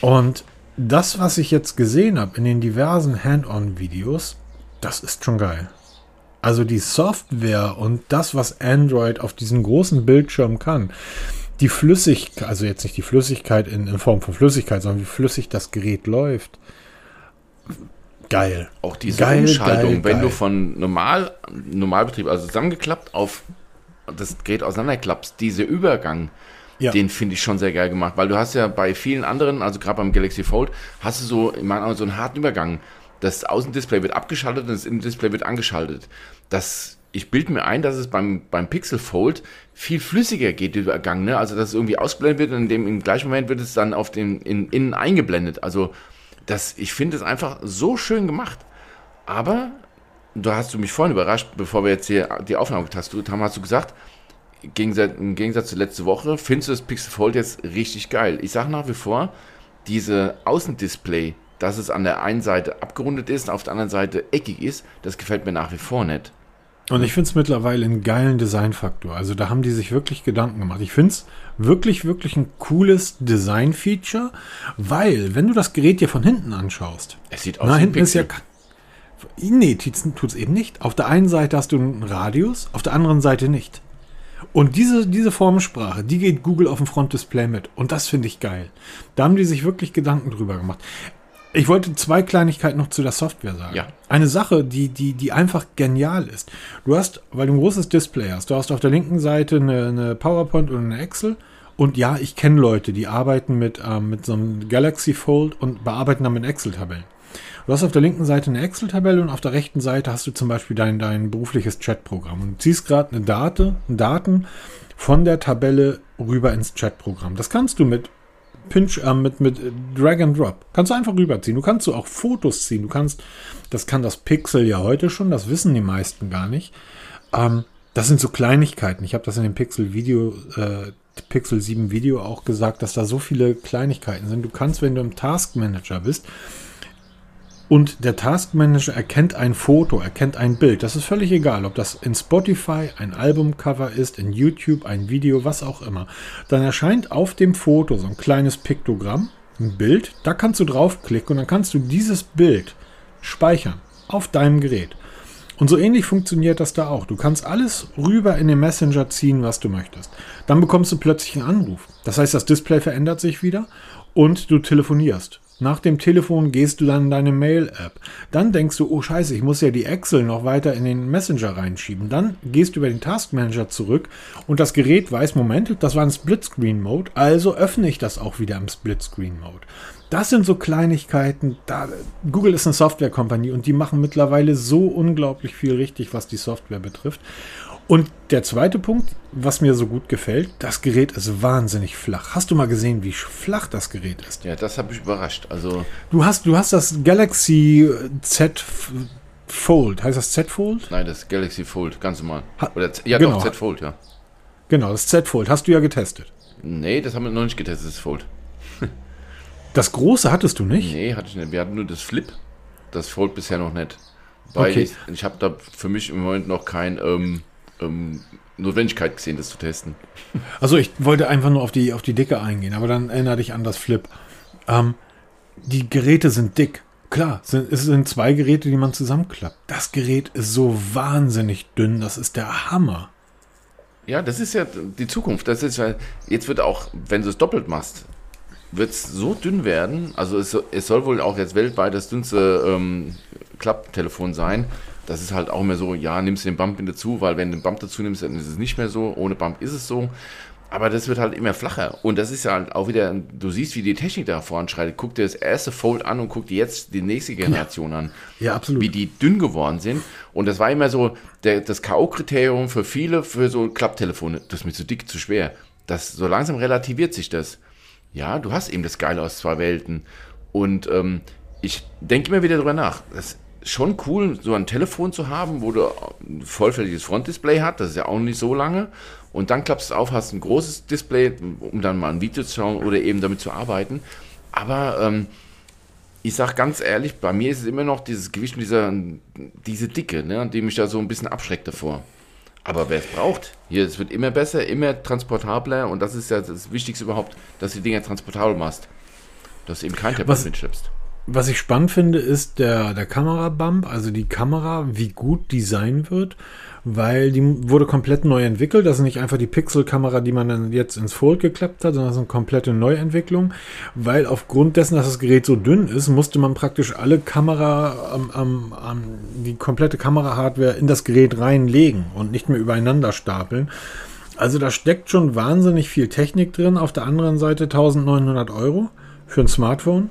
Und das, was ich jetzt gesehen habe in den diversen Hand-on-Videos, das ist schon geil. Also die Software und das, was Android auf diesen großen Bildschirm kann, die Flüssigkeit, also jetzt nicht die Flüssigkeit in, in Form von Flüssigkeit, sondern wie flüssig das Gerät läuft. Geil. Auch diese Geil, Umschaltung, geil, wenn geil. du von normal, Normalbetrieb, also zusammengeklappt auf das Gerät auseinanderklappst, dieser Übergang, Ja. den finde ich schon sehr geil gemacht, weil du hast ja bei vielen anderen, also gerade beim Galaxy Fold, hast du so, in meinen Augen, so einen harten Übergang. Das Außendisplay wird abgeschaltet und das Innendisplay wird angeschaltet. Das, ich bilde mir ein, dass es beim, beim Pixel Fold viel flüssiger geht, der Übergang, ne? Also, dass es irgendwie ausgeblendet wird und in dem, im gleichen Moment wird es dann auf den, in, innen eingeblendet. Also, das, ich finde es einfach so schön gemacht. Aber, da hast du mich vorhin überrascht, bevor wir jetzt hier die Aufnahme getastet haben, hast du gesagt, im Gegensatz, zu letzte Woche, findest du das Pixel Fold jetzt richtig geil. Ich sage nach wie vor, diese Außendisplay, dass es an der einen Seite abgerundet ist und auf der anderen Seite eckig ist, das gefällt mir nach wie vor nicht. Und ich finde es mittlerweile einen geilen Designfaktor. Also da haben die sich wirklich Gedanken gemacht. Ich finde es wirklich, wirklich ein cooles Design-Feature, weil, wenn du das Gerät dir von hinten anschaust, Es sieht aus na, wie ein hinten ist ja. Pixel. Nee, tut es eben nicht. Auf der einen Seite hast du einen Radius, auf der anderen Seite nicht. Und diese, diese Formensprache, die geht Google auf dem Frontdisplay mit. Und das finde ich geil. Da haben die sich wirklich Gedanken drüber gemacht. Ich wollte zwei Kleinigkeiten noch zu der Software sagen. Ja. Eine Sache, die, die, die einfach genial ist. Du hast, weil du ein großes Display hast, du hast auf der linken Seite eine, eine PowerPoint und eine Excel. Und ja, ich kenne Leute, die arbeiten mit, ähm, mit so einem Galaxy Fold und bearbeiten damit Excel-Tabellen. Du hast auf der linken Seite eine Excel-Tabelle und auf der rechten Seite hast du zum Beispiel dein, dein berufliches Chat-Programm. Und du ziehst gerade eine Date, Daten von der Tabelle rüber ins Chat-Programm. Das kannst du mit Pinch, äh, mit, mit Drag and Drop. Kannst du einfach rüberziehen. Du kannst so auch Fotos ziehen. Du kannst, das kann das Pixel ja heute schon, das wissen die meisten gar nicht. Ähm, das sind so Kleinigkeiten. Ich habe das in dem Pixel Video, äh, Pixel 7 Video auch gesagt, dass da so viele Kleinigkeiten sind. Du kannst, wenn du im Task Manager bist, und der Task Manager erkennt ein Foto, erkennt ein Bild. Das ist völlig egal, ob das in Spotify ein Albumcover ist, in YouTube ein Video, was auch immer. Dann erscheint auf dem Foto so ein kleines Piktogramm, ein Bild. Da kannst du draufklicken und dann kannst du dieses Bild speichern auf deinem Gerät. Und so ähnlich funktioniert das da auch. Du kannst alles rüber in den Messenger ziehen, was du möchtest. Dann bekommst du plötzlich einen Anruf. Das heißt, das Display verändert sich wieder und du telefonierst. Nach dem Telefon gehst du dann in deine Mail-App. Dann denkst du, oh scheiße, ich muss ja die Excel noch weiter in den Messenger reinschieben. Dann gehst du über den Task Manager zurück und das Gerät weiß, Moment, das war ein Splitscreen-Mode, also öffne ich das auch wieder im Splitscreen-Mode. Das sind so Kleinigkeiten. Da, Google ist eine Softwarekompanie und die machen mittlerweile so unglaublich viel richtig, was die Software betrifft. Und der zweite Punkt, was mir so gut gefällt, das Gerät ist wahnsinnig flach. Hast du mal gesehen, wie flach das Gerät ist? Ja, das habe ich überrascht. Also, Du hast, du hast das Galaxy Z Fold. Heißt das Z Fold? nein, das Galaxy Fold, ganz normal. Oder, Z- ja, genau. doch, Z Fold, ja. Genau, das Z Fold. Hast du ja getestet. Nee, das haben wir noch nicht getestet, das Fold. *laughs* Das große hattest du nicht? Nee, hatte ich nicht. Wir hatten nur das Flip. Das Fold bisher noch nicht. Weil Okay. ich, ich habe da für mich im Moment noch keine ähm, ähm, Notwendigkeit gesehen, das zu testen. Also ich wollte einfach nur auf die, auf die Dicke eingehen, aber dann erinnere dich an das Flip. Ähm, die Geräte sind dick. Klar, sind, es sind zwei Geräte, die man zusammenklappt. Das Gerät ist so wahnsinnig dünn, das ist der Hammer. Ja, das ist ja die Zukunft. Das ist ja, jetzt wird auch, wenn du es doppelt machst, wird es so dünn werden. Also es, es soll wohl auch jetzt weltweit das dünnste ähm, Klapptelefon sein. Das ist halt auch immer so, ja, nimmst du den Bump mit dazu, weil wenn du den Bump dazu nimmst, dann ist es nicht mehr so. Ohne Bump ist es so. Aber das wird halt immer flacher. Und das ist ja halt auch wieder, du siehst, wie die Technik da voranschreitet. Guck dir das erste Fold an und guck dir jetzt die nächste Generation an Ja, absolut. wie die dünn geworden sind. Und das war immer so der, das K.O.-Kriterium für viele, für so Klapptelefone. Das ist mir zu dick, zu schwer. Das, so langsam relativiert sich das. Ja, du hast eben das Geile aus zwei Welten. Und ähm, ich denke immer wieder darüber nach. Das schon cool, so ein Telefon zu haben, wo du ein vollfälliges Frontdisplay hast. Das ist ja auch nicht so lange. Und dann klappst du es auf, hast ein großes Display, um dann mal ein Video zu schauen oder eben damit zu arbeiten. Aber ähm, ich sag ganz ehrlich, bei mir ist es immer noch dieses Gewicht und dieser, diese Dicke, ne, die mich da so ein bisschen abschreckt davor. Aber wer es braucht, hier, es wird immer besser, immer transportabler und das ist ja das Wichtigste überhaupt, dass du die Dinger transportabel machst. Dass du eben kein Tablet mitschleppst. Was ich spannend finde, ist der, der Kamerabump, also die Kamera, wie gut die sein wird weil die wurde komplett neu entwickelt. Das ist nicht einfach die Pixel-Kamera, die man dann jetzt ins Fold geklappt hat, sondern das ist eine komplette Neuentwicklung, weil aufgrund dessen, dass das Gerät so dünn ist, musste man praktisch alle Kamera, ähm, ähm, die komplette Kamera-Hardware in das Gerät reinlegen und nicht mehr übereinander stapeln. Also da steckt schon wahnsinnig viel Technik drin. Auf der anderen Seite 1900 Euro für ein Smartphone.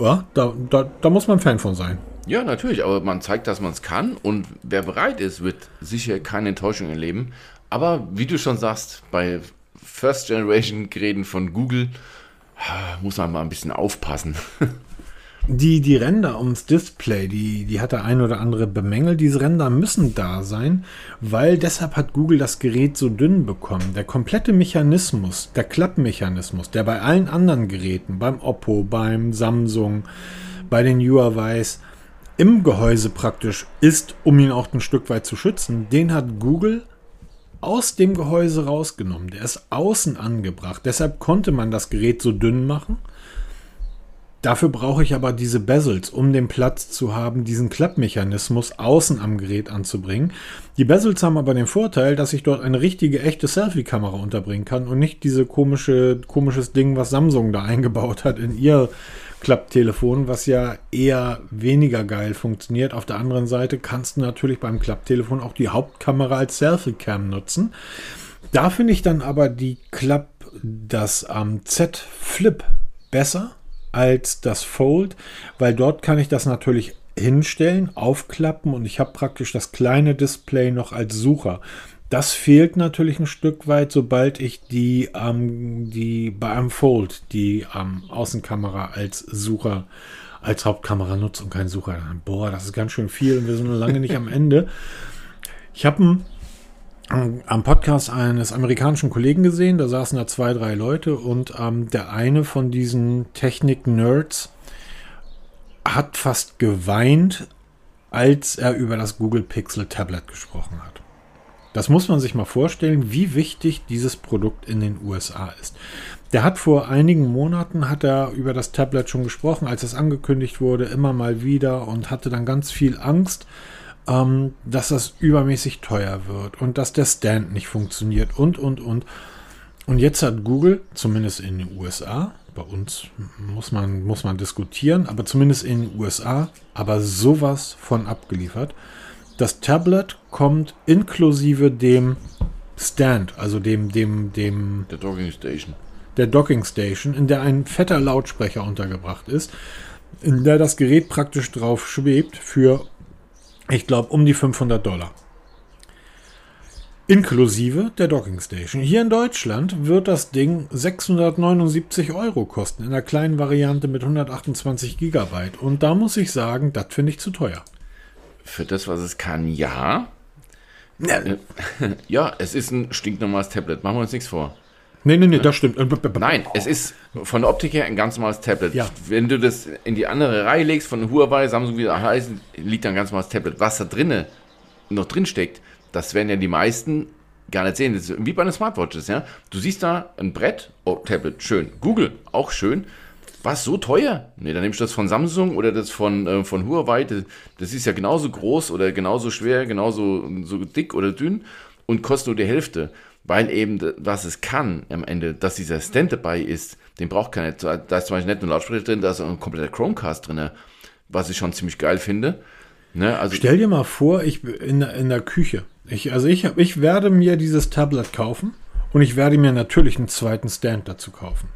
Ja, da, da, da muss man Fan von sein. Ja, natürlich, aber man zeigt, dass man es kann und wer bereit ist, wird sicher keine Enttäuschung erleben. Aber wie du schon sagst, bei First Generation Geräten von Google muss man mal ein bisschen aufpassen. *laughs* Die, die Ränder ums Display, die, die hat der ein oder andere bemängelt. Diese Ränder müssen da sein, weil deshalb hat Google das Gerät so dünn bekommen. Der komplette Mechanismus, der Klappmechanismus, der bei allen anderen Geräten, beim Oppo, beim Samsung, bei den Huawei's, im Gehäuse praktisch ist, um ihn auch ein Stück weit zu schützen, den hat Google aus dem Gehäuse rausgenommen. Der ist außen angebracht. Deshalb konnte man das Gerät so dünn machen. Dafür brauche ich aber diese Bezels, um den Platz zu haben, diesen Klappmechanismus außen am Gerät anzubringen. Die Bezels haben aber den Vorteil, dass ich dort eine richtige, echte Selfie-Kamera unterbringen kann und nicht diese komische, komisches Ding, was Samsung da *laughs* eingebaut hat in ihr Klapptelefon, was ja eher weniger geil funktioniert. Auf der anderen Seite kannst du natürlich beim Klapptelefon auch die Hauptkamera als Selfie-Cam nutzen. Da finde ich dann aber die Klapp, das ähm, Z Flip besser als das Fold, weil dort kann ich das natürlich hinstellen, aufklappen und ich habe praktisch das kleine Display noch als Sucher. Das fehlt natürlich ein Stück weit, sobald ich die, ähm, die bei einem Fold die ähm, Außenkamera als Sucher, als Hauptkamera nutze und kein Sucher. Boah, das ist ganz schön viel und wir sind noch lange nicht am *laughs* Ende. Ich habe am Podcast eines amerikanischen Kollegen gesehen, da saßen da zwei, drei Leute und ähm, der eine von diesen Technik-Nerds hat fast geweint, als er über das Google Pixel Tablet gesprochen hat. Das muss man sich mal vorstellen, wie wichtig dieses Produkt in den USA ist. Der hat vor einigen Monaten hat er über das Tablet schon gesprochen, als es angekündigt wurde, immer mal wieder und hatte dann ganz viel Angst, ähm, dass das übermäßig teuer wird und dass der Stand nicht funktioniert und und und. Und jetzt hat Google, zumindest in den USA, bei uns muss man, muss man diskutieren, aber zumindest in den USA, aber sowas von abgeliefert. Das Tablet kommt inklusive dem Stand, also dem, dem, dem. Der Docking Station. Der Docking Station, in der ein fetter Lautsprecher untergebracht ist, in der das Gerät praktisch drauf schwebt für, ich glaube, um die 500 Dollar. Inklusive der Docking Station. Hier in Deutschland wird das Ding 679 Euro kosten, in einer kleinen Variante mit 128 Gigabyte. Und da muss ich sagen, das finde ich zu teuer für das, was es kann, ja. Ja, äh, *laughs* ja es ist ein stinknormales Tablet. Machen wir uns nichts vor. Nee, nee, nee, das stimmt. Nein, es ist von der Optik her ein ganz normales Tablet. Ja. Wenn du das in die andere Reihe legst, von Huawei, Samsung, wie das heißt, liegt da ein ganz normales Tablet. Was da drinnen noch drin steckt, das werden ja die meisten gar nicht sehen. Das ist wie bei den Smartwatches, ja. Du siehst da ein Brett, oh, Tablet, schön. Google, auch schön was so teuer? Nee, dann nimmst du das von Samsung oder das von, äh, von Huawei. Das, das, ist ja genauso groß oder genauso schwer, genauso so dick oder dünn und kostet nur die Hälfte. Weil eben, was es kann am Ende, dass dieser Stand dabei ist, den braucht keiner. Da ist zum Beispiel nicht nur Lautsprecher drin, da ist auch ein kompletter Chromecast drin, was ich schon ziemlich geil finde. Ne, also Stell dir mal vor, ich in, in der Küche. Ich, also ich, ich werde mir dieses Tablet kaufen und ich werde mir natürlich einen zweiten Stand dazu kaufen.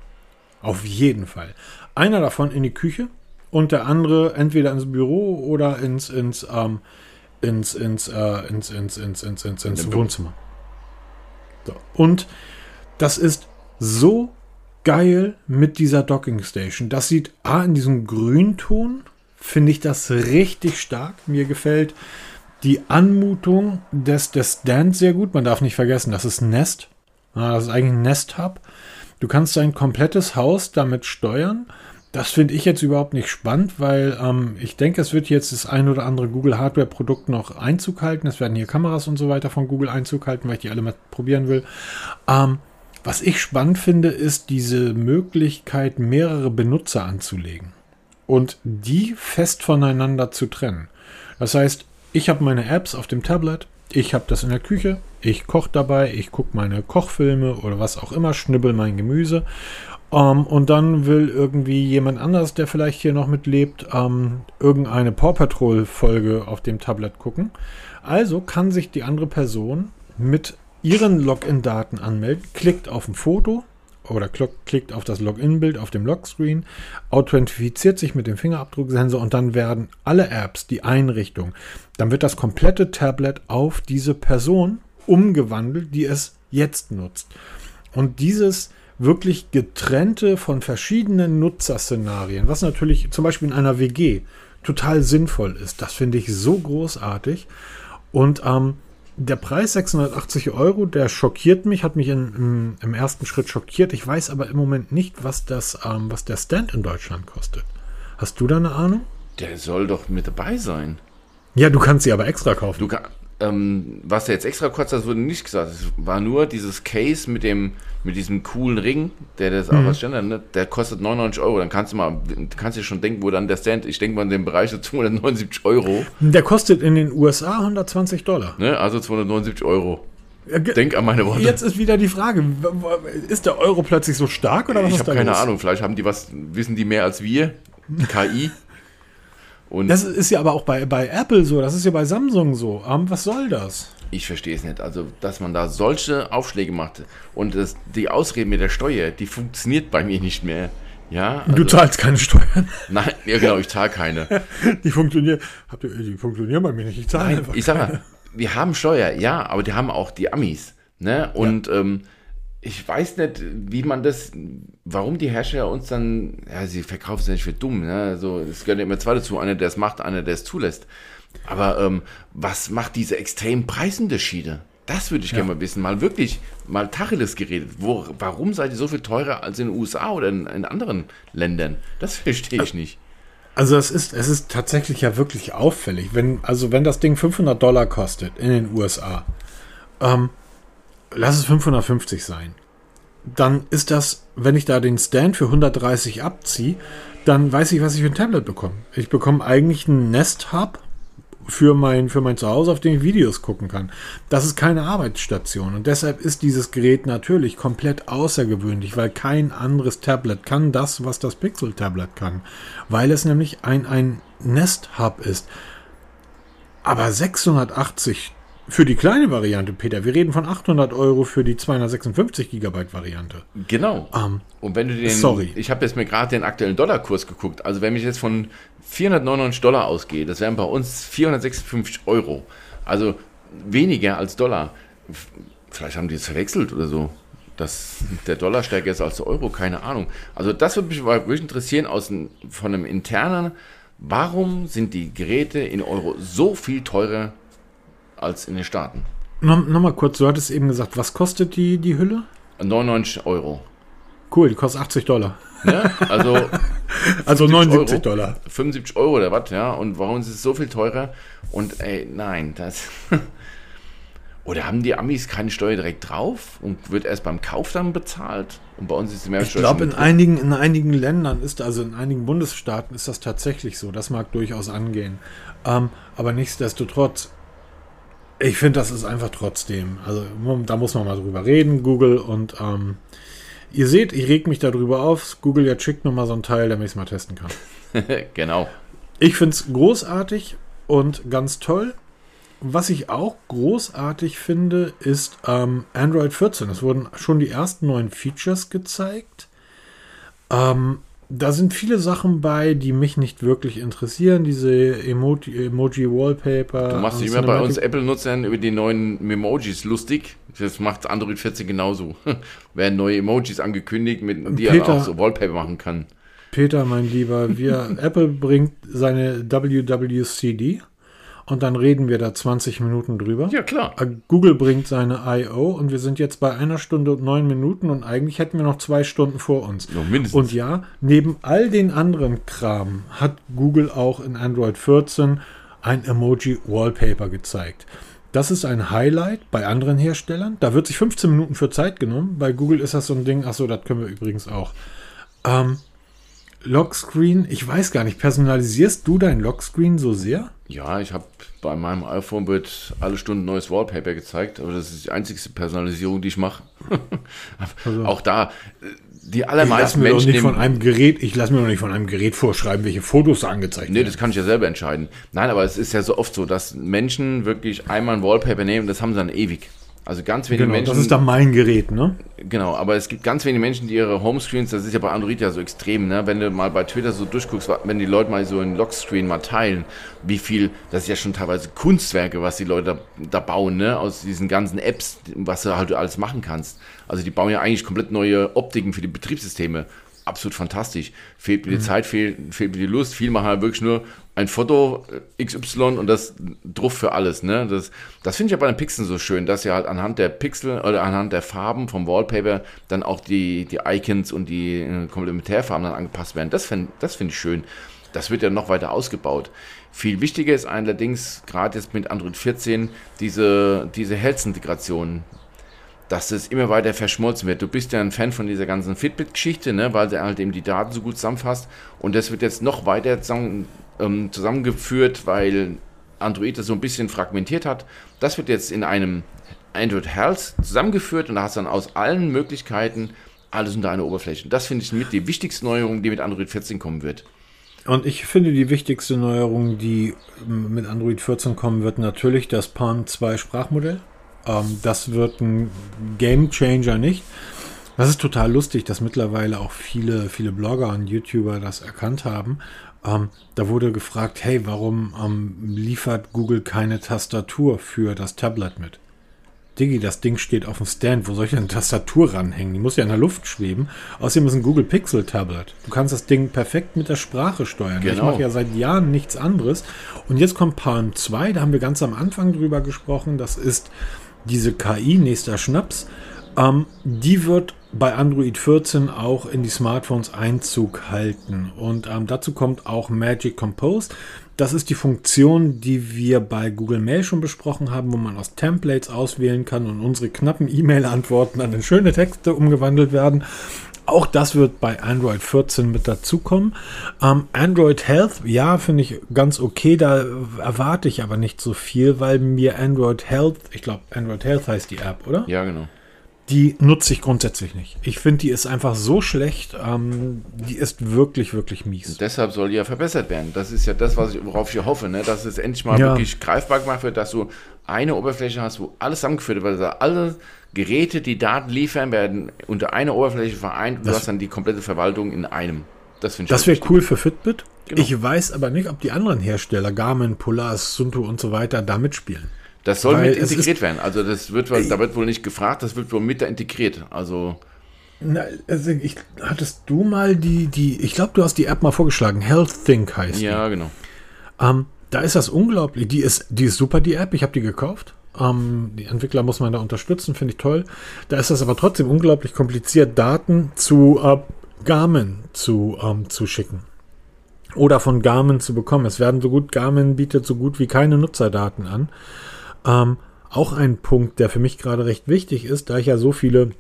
Auf jeden Fall. Einer davon in die Küche und der andere entweder ins Büro oder ins, ins, ähm, ins, ins, äh, ins, ins, ins, ins, ins, ins Wohnzimmer. Und das ist so geil mit dieser Docking Station. Das sieht A in diesem Grünton, finde ich das richtig stark. Mir gefällt die Anmutung des, des Stands sehr gut. Man darf nicht vergessen, das ist Nest. Das ist eigentlich ein Nest-Hub. Du kannst dein komplettes Haus damit steuern. Das finde ich jetzt überhaupt nicht spannend, weil ähm, ich denke, es wird jetzt das ein oder andere Google Hardware-Produkt noch Einzug halten. Es werden hier Kameras und so weiter von Google Einzug halten, weil ich die alle mal probieren will. Ähm, was ich spannend finde, ist diese Möglichkeit, mehrere Benutzer anzulegen und die fest voneinander zu trennen. Das heißt, ich habe meine Apps auf dem Tablet, ich habe das in der Küche, ich koche dabei, ich gucke meine Kochfilme oder was auch immer, schnibbel mein Gemüse ähm, und dann will irgendwie jemand anders, der vielleicht hier noch mitlebt, ähm, irgendeine Paw Patrol Folge auf dem Tablet gucken. Also kann sich die andere Person mit ihren Login-Daten anmelden, klickt auf ein Foto oder klickt auf das Login-Bild auf dem Logscreen, authentifiziert sich mit dem Fingerabdrucksensor und dann werden alle Apps, die Einrichtung, dann wird das komplette Tablet auf diese Person umgewandelt, die es jetzt nutzt. Und dieses wirklich getrennte von verschiedenen Nutzerszenarien, was natürlich zum Beispiel in einer WG total sinnvoll ist. Das finde ich so großartig. Und ähm, der Preis 680 Euro, der schockiert mich, hat mich in, im, im, ersten Schritt schockiert. Ich weiß aber im Moment nicht, was, das, ähm, was der Stand in Deutschland kostet. Hast du da eine Ahnung? Der soll doch mit dabei sein. Ja, du kannst sie aber extra kaufen. Du kann, ähm, was der jetzt extra kostet, das wurde nicht gesagt. Es war nur dieses Case mit dem mit diesem coolen Ring, der das mhm. auch was Standard, ne? der kostet 99 Euro. Dann kannst du mal, kannst du schon denken, wo dann der Stand, ich denke mal in dem Bereich so 279 Euro. Der kostet in den USA 120 Dollar. Ne? Also 279 Euro. Denk an meine Worte. Jetzt ist wieder die Frage, ist der Euro plötzlich so stark oder was Ich habe keine los? Ahnung, vielleicht haben die was, wissen die mehr als wir, KI. Und das ist ja aber auch bei, bei Apple so, das ist ja bei Samsung so. Um, was soll das? Ich verstehe es nicht. Also, dass man da solche Aufschläge macht und das, die Ausrede mit der Steuer, die funktioniert bei mir nicht mehr. Ja, also, du zahlst keine Steuern. *laughs* Nein, ja genau, ich zahle keine. *laughs* die funktionieren, die funktionieren bei mir nicht. Ich zahle einfach. Ich sag mal, wir haben Steuer, ja, aber die haben auch die Amis. Ne? Und ja. ähm, ich weiß nicht, wie man das, warum die Hersteller uns dann, ja, sie verkaufen es nicht für dumm, ne? Also, es gehört immer zwei dazu, einer, der es macht, einer, der es zulässt. Aber ähm, was macht diese extremen Preisunterschiede? Das würde ich ja. gerne mal wissen. Mal wirklich, mal Tacheles geredet. Wo, warum seid ihr so viel teurer als in den USA oder in, in anderen Ländern? Das *laughs* verstehe ich nicht. Also es ist, es ist tatsächlich ja wirklich auffällig. Wenn, also wenn das Ding 500 Dollar kostet in den USA, ähm, lass es 550 sein. Dann ist das, wenn ich da den Stand für 130 abziehe, dann weiß ich, was ich für ein Tablet bekomme. Ich bekomme eigentlich einen Nest Hub für mein, für mein Zuhause, auf dem ich Videos gucken kann. Das ist keine Arbeitsstation und deshalb ist dieses Gerät natürlich komplett außergewöhnlich, weil kein anderes Tablet kann das, was das Pixel Tablet kann, weil es nämlich ein, ein Nest Hub ist. Aber 680 für die kleine Variante, Peter, wir reden von 800 Euro für die 256 Gigabyte Variante. Genau. Ähm, und wenn du den, sorry. ich habe jetzt mir gerade den aktuellen Dollarkurs geguckt. Also wenn ich jetzt von 499 Dollar ausgehe, das wären bei uns 456 Euro. Also weniger als Dollar. Vielleicht haben die es verwechselt oder so. Dass der Dollar stärker ist als der Euro, keine Ahnung. Also das würde mich wirklich interessieren aus von einem internen. Warum sind die Geräte in Euro so viel teurer als in den Staaten. Nochmal noch kurz, du hattest eben gesagt, was kostet die, die Hülle? 99 Euro. Cool, die kostet 80 Dollar. Ja, also, *laughs* also 79 Euro, Dollar. 75 Euro oder was, ja. Und warum ist es so viel teurer? Und ey, nein, das. *laughs* Oder haben die Amis keine Steuer direkt drauf und wird erst beim Kauf dann bezahlt? Und bei uns ist die Mehrwertsteuer. Ich glaube, in einigen, in einigen Ländern ist, also in einigen Bundesstaaten ist das tatsächlich so. Das mag durchaus angehen. Ähm, aber nichtsdestotrotz, ich finde, das ist einfach trotzdem. Also da muss man mal drüber reden, Google. Und ähm, ihr seht, ich reg mich darüber auf. Google jetzt schickt mir mal so ein Teil, damit ich es mal testen kann. *laughs* genau. Ich finde es großartig und ganz toll. Was ich auch großartig finde, ist ähm, Android 14. Es wurden schon die ersten neuen Features gezeigt. Ähm, da sind viele Sachen bei, die mich nicht wirklich interessieren. Diese Emoji, Emoji Wallpaper. Du machst dich immer bei uns Apple-Nutzern über die neuen Memojis lustig. Das macht Android 14 genauso. *laughs* Werden neue Emojis angekündigt, mit die er auch so Wallpaper machen kann. Peter, mein Lieber, wir, *laughs* Apple bringt seine WWCD und dann reden wir da 20 Minuten drüber. Ja, klar. Äh, Google bringt seine I.O. und wir sind jetzt bei einer Stunde und neun Minuten und eigentlich hätten wir noch zwei Stunden vor uns. Noch mindestens. Und ja, neben all den anderen Kram hat Google auch in Android 14 ein Emoji Wallpaper gezeigt. Das ist ein Highlight bei anderen Herstellern. Da wird sich 15 Minuten für Zeit genommen. Bei Google ist das so ein Ding. Achso, das können wir übrigens auch. Ähm, Lockscreen, ich weiß gar nicht, personalisierst du dein Lockscreen so sehr? Ja, ich habe bei meinem iPhone wird alle Stunden neues Wallpaper gezeigt, aber das ist die einzige Personalisierung, die ich mache. *laughs* also, Auch da, die allermeisten ich Menschen. Nicht von einem Gerät, ich lasse mir doch nicht von einem Gerät vorschreiben, welche Fotos angezeigt werden. Nee, das kann ich ja selber entscheiden. Nein, aber es ist ja so oft so, dass Menschen wirklich einmal ein Wallpaper nehmen, das haben sie dann ewig. Also ganz wenige genau, Menschen. Das ist dann mein Gerät, ne? Genau, aber es gibt ganz wenige Menschen, die ihre Homescreens, das ist ja bei Android ja so extrem, ne? Wenn du mal bei Twitter so durchguckst, wenn die Leute mal so einen Lockscreen mal teilen, wie viel, das ist ja schon teilweise Kunstwerke, was die Leute da, da bauen, ne? Aus diesen ganzen Apps, was du halt alles machen kannst. Also die bauen ja eigentlich komplett neue Optiken für die Betriebssysteme absolut fantastisch. Fehlt mir die mhm. Zeit, fehlt, fehlt mir die Lust. Viel machen halt wirklich nur ein Foto äh, XY und das drauf für alles. Ne? Das, das finde ich ja bei den Pixeln so schön, dass ja halt anhand der Pixel oder anhand der Farben vom Wallpaper dann auch die, die Icons und die äh, Komplementärfarben dann angepasst werden. Das finde das find ich schön. Das wird ja noch weiter ausgebaut. Viel wichtiger ist allerdings, gerade jetzt mit Android 14, diese, diese Health-Integration dass das immer weiter verschmolzen wird. Du bist ja ein Fan von dieser ganzen Fitbit-Geschichte, ne, weil sie halt eben die Daten so gut zusammenfasst. Und das wird jetzt noch weiter ähm, zusammengeführt, weil Android das so ein bisschen fragmentiert hat. Das wird jetzt in einem Android Health zusammengeführt und da hast du dann aus allen Möglichkeiten alles unter einer Oberfläche. Das finde ich mit die wichtigste Neuerung, die mit Android 14 kommen wird. Und ich finde die wichtigste Neuerung, die mit Android 14 kommen wird, natürlich das Palm 2 Sprachmodell. Ähm, das wird ein Game Changer nicht. Das ist total lustig, dass mittlerweile auch viele, viele Blogger und YouTuber das erkannt haben. Ähm, da wurde gefragt, hey, warum ähm, liefert Google keine Tastatur für das Tablet mit? Diggi, das Ding steht auf dem Stand. Wo soll ich denn eine Tastatur ranhängen? Die muss ja in der Luft schweben. Außerdem ist ein Google Pixel Tablet. Du kannst das Ding perfekt mit der Sprache steuern. Genau. Ich mache ja seit Jahren nichts anderes. Und jetzt kommt Palm 2. Da haben wir ganz am Anfang drüber gesprochen. Das ist diese KI, nächster Schnaps, ähm, die wird bei Android 14 auch in die Smartphones Einzug halten. Und ähm, dazu kommt auch Magic Compose. Das ist die Funktion, die wir bei Google Mail schon besprochen haben, wo man aus Templates auswählen kann und unsere knappen E-Mail-Antworten dann in schöne Texte umgewandelt werden. Auch das wird bei Android 14 mit dazukommen. Ähm, Android Health, ja, finde ich ganz okay. Da erwarte ich aber nicht so viel, weil mir Android Health, ich glaube, Android Health heißt die App, oder? Ja, genau. Die nutze ich grundsätzlich nicht. Ich finde, die ist einfach so schlecht. Ähm, die ist wirklich, wirklich mies. Und deshalb soll die ja verbessert werden. Das ist ja das, was ich, worauf ich hoffe, ne? dass es endlich mal ja. wirklich greifbar gemacht wird, dass du eine Oberfläche hast, wo alles zusammengeführt wird, weil da alle Geräte, die Daten liefern, werden unter einer Oberfläche vereint und das du hast dann die komplette Verwaltung in einem. Das, das wäre cool für Fitbit. Genau. Ich weiß aber nicht, ob die anderen Hersteller, Garmin, Polaris, Sunto und so weiter, da mitspielen. Das soll Weil mit integriert werden. Also das wird, da wird wohl nicht gefragt, das wird wohl mit da integriert. Also na, also ich, hattest du mal die, die, ich glaube, du hast die App mal vorgeschlagen, Health Think heißt ja, die. Ja, genau. Ähm, da ist das unglaublich. Die ist, die ist super, die App. Ich habe die gekauft. Ähm, die Entwickler muss man da unterstützen, finde ich toll. Da ist das aber trotzdem unglaublich kompliziert, Daten zu äh, Garmin zu, ähm, zu schicken. Oder von Garmin zu bekommen. Es werden so gut, Garmin bietet so gut wie keine Nutzerdaten an. Ähm, auch ein Punkt, der für mich gerade recht wichtig ist, da ich ja so viele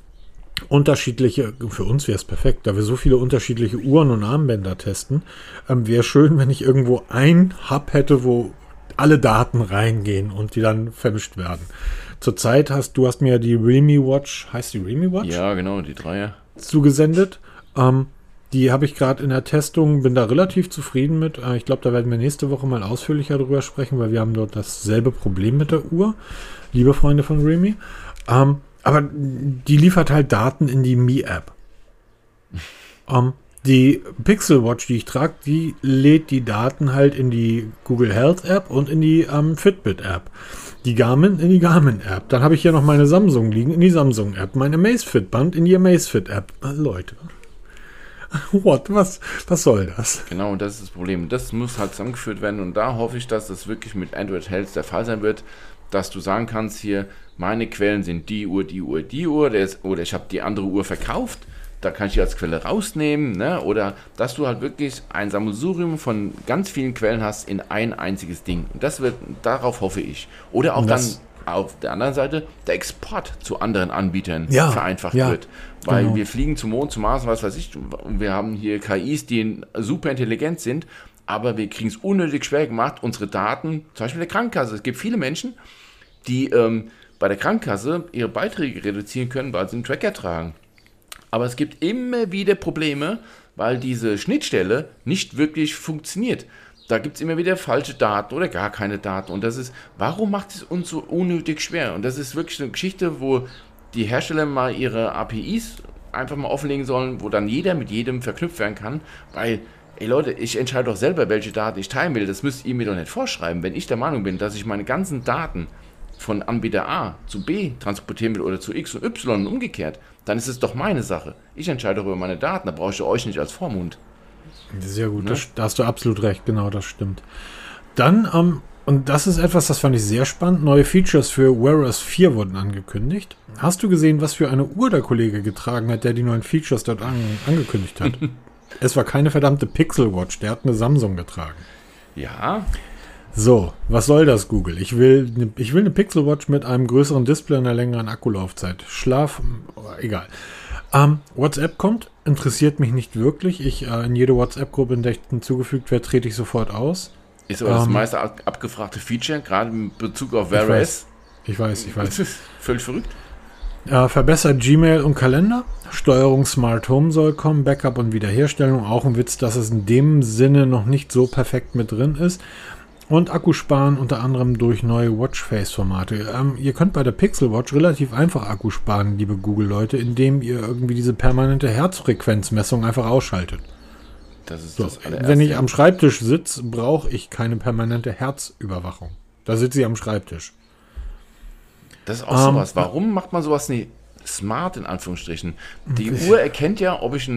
unterschiedliche, für uns wäre es perfekt, da wir so viele unterschiedliche Uhren und Armbänder testen, ähm, wäre schön, wenn ich irgendwo ein Hub hätte, wo alle Daten reingehen und die dann vermischt werden. Zurzeit hast du hast mir die Realme Watch, heißt die Realme Watch? Ja, genau, die Dreier. Zugesendet. Ähm, die habe ich gerade in der Testung, bin da relativ zufrieden mit. Äh, ich glaube, da werden wir nächste Woche mal ausführlicher drüber sprechen, weil wir haben dort dasselbe Problem mit der Uhr, liebe Freunde von Realme. Ähm, aber die liefert halt Daten in die Mi-App. ähm, Die Pixel Watch, die ich trage, die lädt die Daten halt in die Google Health App und in die ähm, Fitbit App. Die Garmin in die Garmin App. Dann habe ich hier noch meine Samsung liegen in die Samsung App. Meine Amazfit Band in die Amazfit App. Leute. *laughs* What? Was, was soll das? Genau, und das ist das Problem. Das muss halt zusammengeführt werden und da hoffe ich, dass das wirklich mit Android Health der Fall sein wird, dass du sagen kannst hier, meine Quellen sind die Uhr, die Uhr, die Uhr, oder ich habe die andere Uhr verkauft, da kann ich die als Quelle rausnehmen, ne? oder dass du halt wirklich ein Sammelsurium von ganz vielen Quellen hast in ein einziges Ding. Und das wird, darauf hoffe ich. Oder auch dann auf der anderen Seite der Export zu anderen Anbietern ja, vereinfacht ja, wird. Weil genau. wir fliegen zum Mond, zum Mars, was weiß ich, wir haben hier KIs, die super intelligent sind, aber wir kriegen es unnötig schwer gemacht, unsere Daten, zum Beispiel der Krankenkasse. Es gibt viele Menschen, die ähm, bei der Krankenkasse ihre Beiträge reduzieren können, weil sie einen Tracker tragen. Aber es gibt immer wieder Probleme, weil diese Schnittstelle nicht wirklich funktioniert. Da gibt es immer wieder falsche Daten oder gar keine Daten. Und das ist, warum macht es uns so unnötig schwer? Und das ist wirklich eine Geschichte, wo die Hersteller mal ihre APIs einfach mal offenlegen sollen, wo dann jeder mit jedem verknüpft werden kann, weil Ey Leute, ich entscheide doch selber, welche Daten ich teilen will. Das müsst ihr mir doch nicht vorschreiben. Wenn ich der Meinung bin, dass ich meine ganzen Daten von Anbieter A zu B transportieren will oder zu X und Y und umgekehrt, dann ist es doch meine Sache. Ich entscheide über meine Daten, da brauche ich euch nicht als Vormund. Sehr gut, ne? das, da hast du absolut recht, genau, das stimmt. Dann, ähm, und das ist etwas, das fand ich sehr spannend, neue Features für Wear OS 4 wurden angekündigt. Hast du gesehen, was für eine Uhr der Kollege getragen hat, der die neuen Features dort an, angekündigt hat? *laughs* es war keine verdammte Pixel Watch, der hat eine Samsung getragen. Ja, so, was soll das, Google? Ich will, ne, ich will eine Pixel Watch mit einem größeren Display und einer längeren Akkulaufzeit. Schlaf, egal. Ähm, WhatsApp kommt, interessiert mich nicht wirklich. Ich äh, in jede WhatsApp-Gruppe, in der ich hinzugefügt werde, trete ich sofort aus. Ist aber ähm, das meiste ab abgefragte Feature, gerade in Bezug auf Wear. Ich weiß, ich weiß. Das *laughs* ist völlig verrückt. Äh, verbessert Gmail und Kalender. Steuerung Smart Home soll kommen. Backup und Wiederherstellung. Auch ein Witz, dass es in dem Sinne noch nicht so perfekt mit drin ist. Und Akku sparen unter anderem durch neue Watchface-Formate. Ähm, ihr könnt bei der Pixel Watch relativ einfach Akku sparen, liebe Google-Leute, indem ihr irgendwie diese permanente Herzfrequenzmessung einfach ausschaltet. Das ist so, das Wenn ich am Schreibtisch sitze, brauche ich keine permanente Herzüberwachung. Da sitze ich am Schreibtisch. Das ist auch um, sowas. Warum macht man sowas nicht? smart in Anführungsstrichen. Die Uhr erkennt ja, ob ich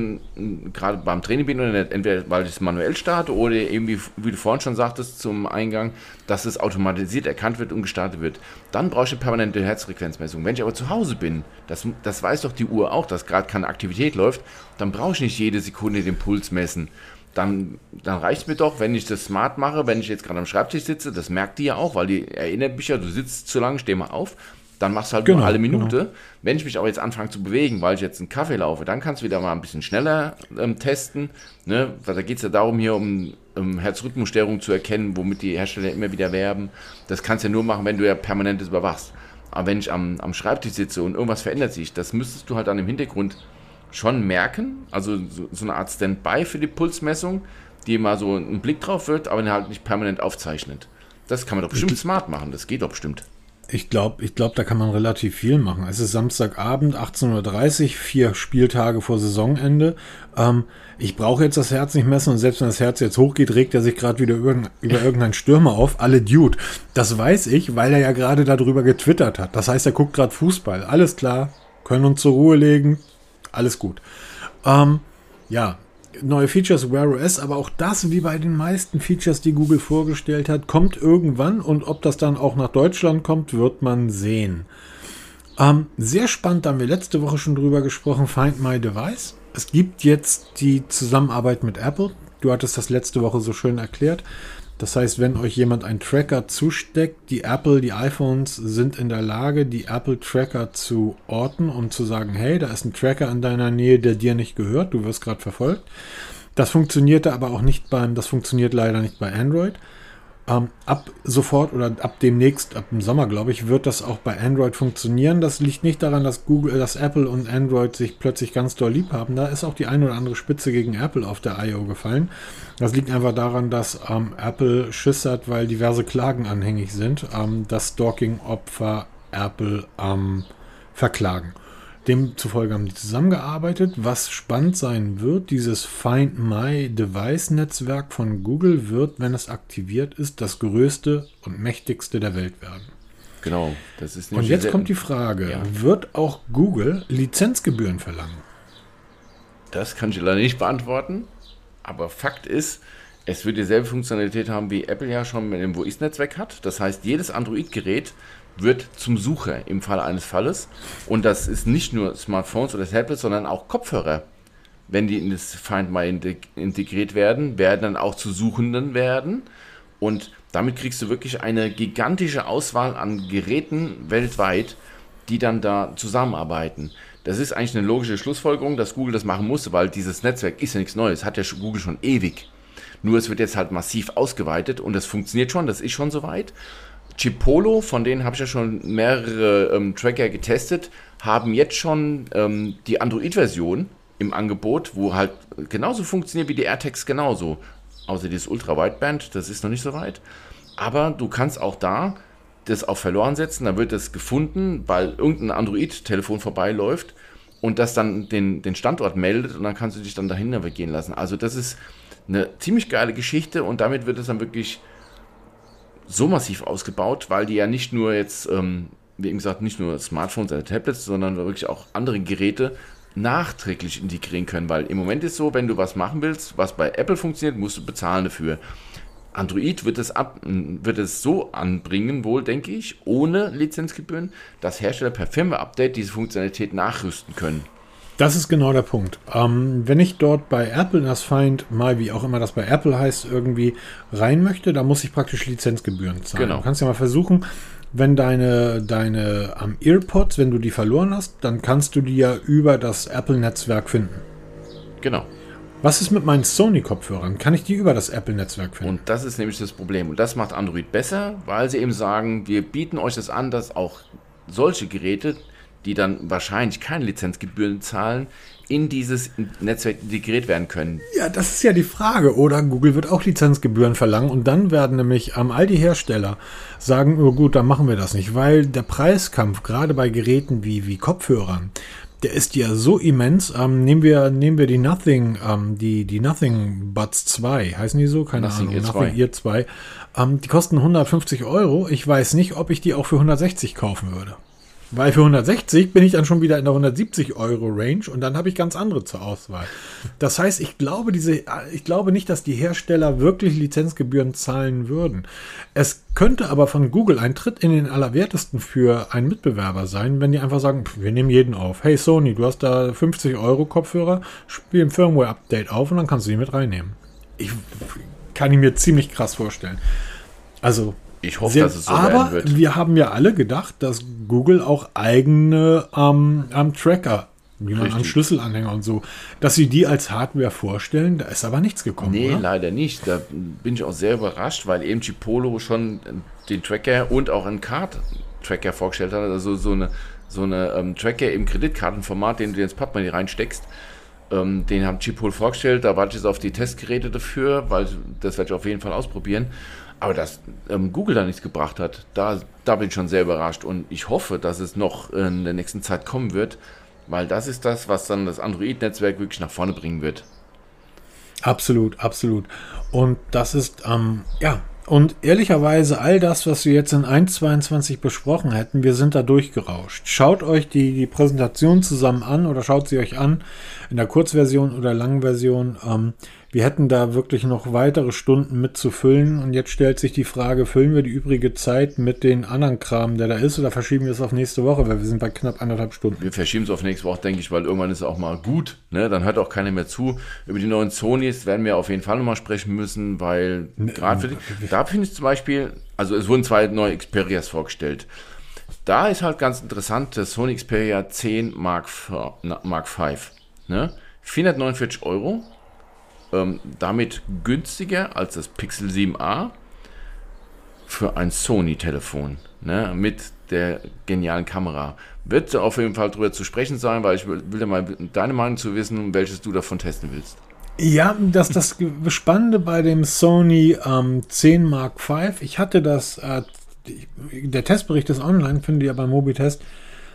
gerade beim Training bin oder nicht, entweder weil ich es manuell starte oder eben, wie, wie, du vorhin schon sagtest zum Eingang, dass es automatisiert erkannt wird und gestartet wird. Dann brauche ich eine permanente Herzfrequenzmessung. Wenn ich aber zu Hause bin, das, das weiß doch die Uhr auch, dass gerade keine Aktivität läuft, dann brauche ich nicht jede Sekunde den Puls messen. Dann, dann reicht mir doch, wenn ich das smart mache, wenn ich jetzt gerade am Schreibtisch sitze, das merkt die ja auch, weil die erinnert mich ja, du sitzt zu lange, steh mal auf, dann machst du halt genau, nur alle Minute. Genau. Wenn ich mich aber jetzt anfange zu bewegen, weil ich jetzt einen Kaffee laufe, dann kannst du wieder mal ein bisschen schneller ähm, testen. Ne? Weil da geht es ja darum, hier um, um Herzrhythmusstörungen zu erkennen, womit die Hersteller immer wieder werben. Das kannst du ja nur machen, wenn du ja permanentes überwachst. Aber wenn ich am, am Schreibtisch sitze und irgendwas verändert sich, das müsstest du halt dann im Hintergrund schon merken. Also so, so eine Art Standby für die Pulsmessung, die mal so einen Blick drauf wird, aber halt nicht permanent aufzeichnet. Das kann man doch bestimmt smart machen, das geht doch bestimmt. Ich glaube, ich glaub, da kann man relativ viel machen. Es ist Samstagabend, 18.30 Uhr, vier Spieltage vor Saisonende. Ähm, ich brauche jetzt das Herz nicht messen und selbst wenn das Herz jetzt hochgeht, regt er sich gerade wieder über, über irgendeinen Stürmer auf. Alle Dude. Das weiß ich, weil er ja gerade darüber getwittert hat. Das heißt, er guckt gerade Fußball. Alles klar, können uns zur Ruhe legen. Alles gut. Ähm, ja, neue Features Wear OS, aber auch das, wie bei den meisten Features, die Google vorgestellt hat, kommt irgendwann und ob das dann auch nach Deutschland kommt, wird man sehen. Ähm, sehr spannend, da haben wir letzte Woche schon drüber gesprochen, Find My Device. Es gibt jetzt die Zusammenarbeit mit Apple. Du hattest das letzte Woche so schön erklärt. Das heißt, wenn euch jemand einen Tracker zusteckt, die Apple, die iPhones sind in der Lage, die Apple Tracker zu orten und zu sagen, hey, da ist ein Tracker in deiner Nähe, der dir nicht gehört, du wirst gerade verfolgt. Das funktionierte aber auch nicht beim, das funktioniert leider nicht bei Android. Ähm, ab sofort oder ab demnächst, ab dem Sommer, glaube ich, wird das auch bei Android funktionieren. Das liegt nicht daran, dass Google, dass Apple und Android sich plötzlich ganz doll lieb haben. Da ist auch die eine oder andere Spitze gegen Apple auf der I.O. gefallen. Das liegt einfach daran, dass ähm, Apple Schiss hat, weil diverse Klagen anhängig sind, ähm, dass Stalking-Opfer Apple ähm, verklagen. Demzufolge haben die zusammengearbeitet. Was spannend sein wird, dieses Find My Device Netzwerk von Google wird, wenn es aktiviert ist, das größte und mächtigste der Welt werden. Genau, das ist Und jetzt kommt die Frage, ja. wird auch Google Lizenzgebühren verlangen? Das kann ich leider nicht beantworten, aber Fakt ist, es wird dieselbe Funktionalität haben, wie Apple ja schon mit dem Voice-Netzwerk hat. Das heißt, jedes Android-Gerät wird zum Sucher im Fall eines Falles. Und das ist nicht nur Smartphones oder Tablets, sondern auch Kopfhörer. Wenn die in das Find My integriert werden, werden dann auch zu Suchenden werden. Und damit kriegst du wirklich eine gigantische Auswahl an Geräten weltweit, die dann da zusammenarbeiten. Das ist eigentlich eine logische Schlussfolgerung, dass Google das machen muss, weil dieses Netzwerk ist ja nichts Neues, hat ja Google schon ewig. Nur es wird jetzt halt massiv ausgeweitet und das funktioniert schon, das ist schon soweit. Chipolo, von denen habe ich ja schon mehrere ähm, Tracker getestet, haben jetzt schon ähm, die Android-Version im Angebot, wo halt genauso funktioniert wie die AirTags genauso. Außer dieses Ultra-Wideband, das ist noch nicht so weit. Aber du kannst auch da das auf verloren setzen, dann wird das gefunden, weil irgendein Android-Telefon vorbeiläuft und das dann den, den Standort meldet und dann kannst du dich dann dahin navigieren lassen. Also das ist eine ziemlich geile Geschichte und damit wird es dann wirklich so massiv ausgebaut, weil die ja nicht nur jetzt, ähm, wie gesagt, nicht nur Smartphones oder Tablets, sondern wirklich auch andere Geräte nachträglich integrieren können, weil im Moment ist so, wenn du was machen willst, was bei Apple funktioniert, musst du bezahlen dafür. Android wird es, ab, wird es so anbringen, wohl denke ich, ohne Lizenzgebühren, dass Hersteller per Firmware-Update diese Funktionalität nachrüsten können. Das ist genau der Punkt. Ähm, wenn ich dort bei Apple das Find mal, wie auch immer das bei Apple heißt, irgendwie rein möchte, dann muss ich praktisch Lizenzgebühren zahlen. Genau. Du kannst ja mal versuchen, wenn deine, deine um, Earpods, wenn du die verloren hast, dann kannst du die ja über das Apple-Netzwerk finden. Genau. Was ist mit meinen Sony-Kopfhörern? Kann ich die über das Apple-Netzwerk finden? Und das ist nämlich das Problem. Und das macht Android besser, weil sie eben sagen, wir bieten euch das an, dass auch solche Geräte die dann wahrscheinlich keine Lizenzgebühren zahlen, in dieses Netzwerk integriert werden können. Ja, das ist ja die Frage, oder? Google wird auch Lizenzgebühren verlangen und dann werden nämlich ähm, all die Hersteller sagen, oh gut, dann machen wir das nicht, weil der Preiskampf, gerade bei Geräten wie, wie Kopfhörern, der ist ja so immens. Ähm, nehmen, wir, nehmen wir die Nothing, ähm, die, die Nothing Buds 2, heißen die so? Keine Nothing Ahnung. Nothing Ear 2. Ähm, die kosten 150 Euro. Ich weiß nicht, ob ich die auch für 160 kaufen würde. Weil für 160 bin ich dann schon wieder in der 170 Euro Range und dann habe ich ganz andere zur Auswahl. Das heißt, ich glaube, diese, ich glaube nicht, dass die Hersteller wirklich Lizenzgebühren zahlen würden. Es könnte aber von Google ein Tritt in den Allerwertesten für einen Mitbewerber sein, wenn die einfach sagen, wir nehmen jeden auf. Hey Sony, du hast da 50 Euro Kopfhörer, spiel ein Firmware-Update auf und dann kannst du die mit reinnehmen. Ich kann ich mir ziemlich krass vorstellen. Also ich hoffe, Sehr, dass es so aber wird. Wir haben ja alle gedacht, dass Google auch eigene ähm, ähm, Tracker, wie man an Schlüsselanhänger und so, dass sie die als Hardware vorstellen. Da ist aber nichts gekommen. Nee, oder? leider nicht. Da bin ich auch sehr überrascht, weil eben Chipolo schon den Tracker und auch einen Card-Tracker vorgestellt hat. Also so eine, so eine ähm, Tracker im Kreditkartenformat, den du ins Portemonnaie reinsteckst. Ähm, den haben Chipol vorgestellt. Da warte ich jetzt auf die Testgeräte dafür, weil das werde ich auf jeden Fall ausprobieren. Aber dass ähm, Google da nichts gebracht hat, da, da bin ich schon sehr überrascht. Und ich hoffe, dass es noch in der nächsten Zeit kommen wird, weil das ist das, was dann das Android-Netzwerk wirklich nach vorne bringen wird. Absolut, absolut. Und das ist, ähm, ja, und ehrlicherweise, all das, was wir jetzt in 1.22 besprochen hätten, wir sind da durchgerauscht. Schaut euch die, die Präsentation zusammen an oder schaut sie euch an in der Kurzversion oder Langversion. Ähm, wir hätten da wirklich noch weitere Stunden mitzufüllen und jetzt stellt sich die Frage, füllen wir die übrige Zeit mit den anderen Kram, der da ist, oder verschieben wir es auf nächste Woche, weil wir sind bei knapp anderthalb Stunden. Wir verschieben es auf nächste Woche, denke ich, weil irgendwann ist es auch mal gut. Ne? Dann hört auch keiner mehr zu. Über die neuen Sonys werden wir auf jeden Fall nochmal sprechen müssen, weil ne, gerade für die, da finde ich zum Beispiel, also es wurden zwei neue Xperias vorgestellt. Da ist halt ganz interessant, das Sony Xperia 10 Mark, Mark 5. Ne? 449 Euro ähm, damit günstiger als das Pixel 7a für ein Sony-Telefon ne, mit der genialen Kamera. Wird auf jeden Fall darüber zu sprechen sein, weil ich will, will ja mal deine Meinung zu wissen, welches du davon testen willst. Ja, das, das Spannende bei dem Sony ähm, 10 Mark V, ich hatte das, äh, der Testbericht ist online, finde ich ja beim Mobitest.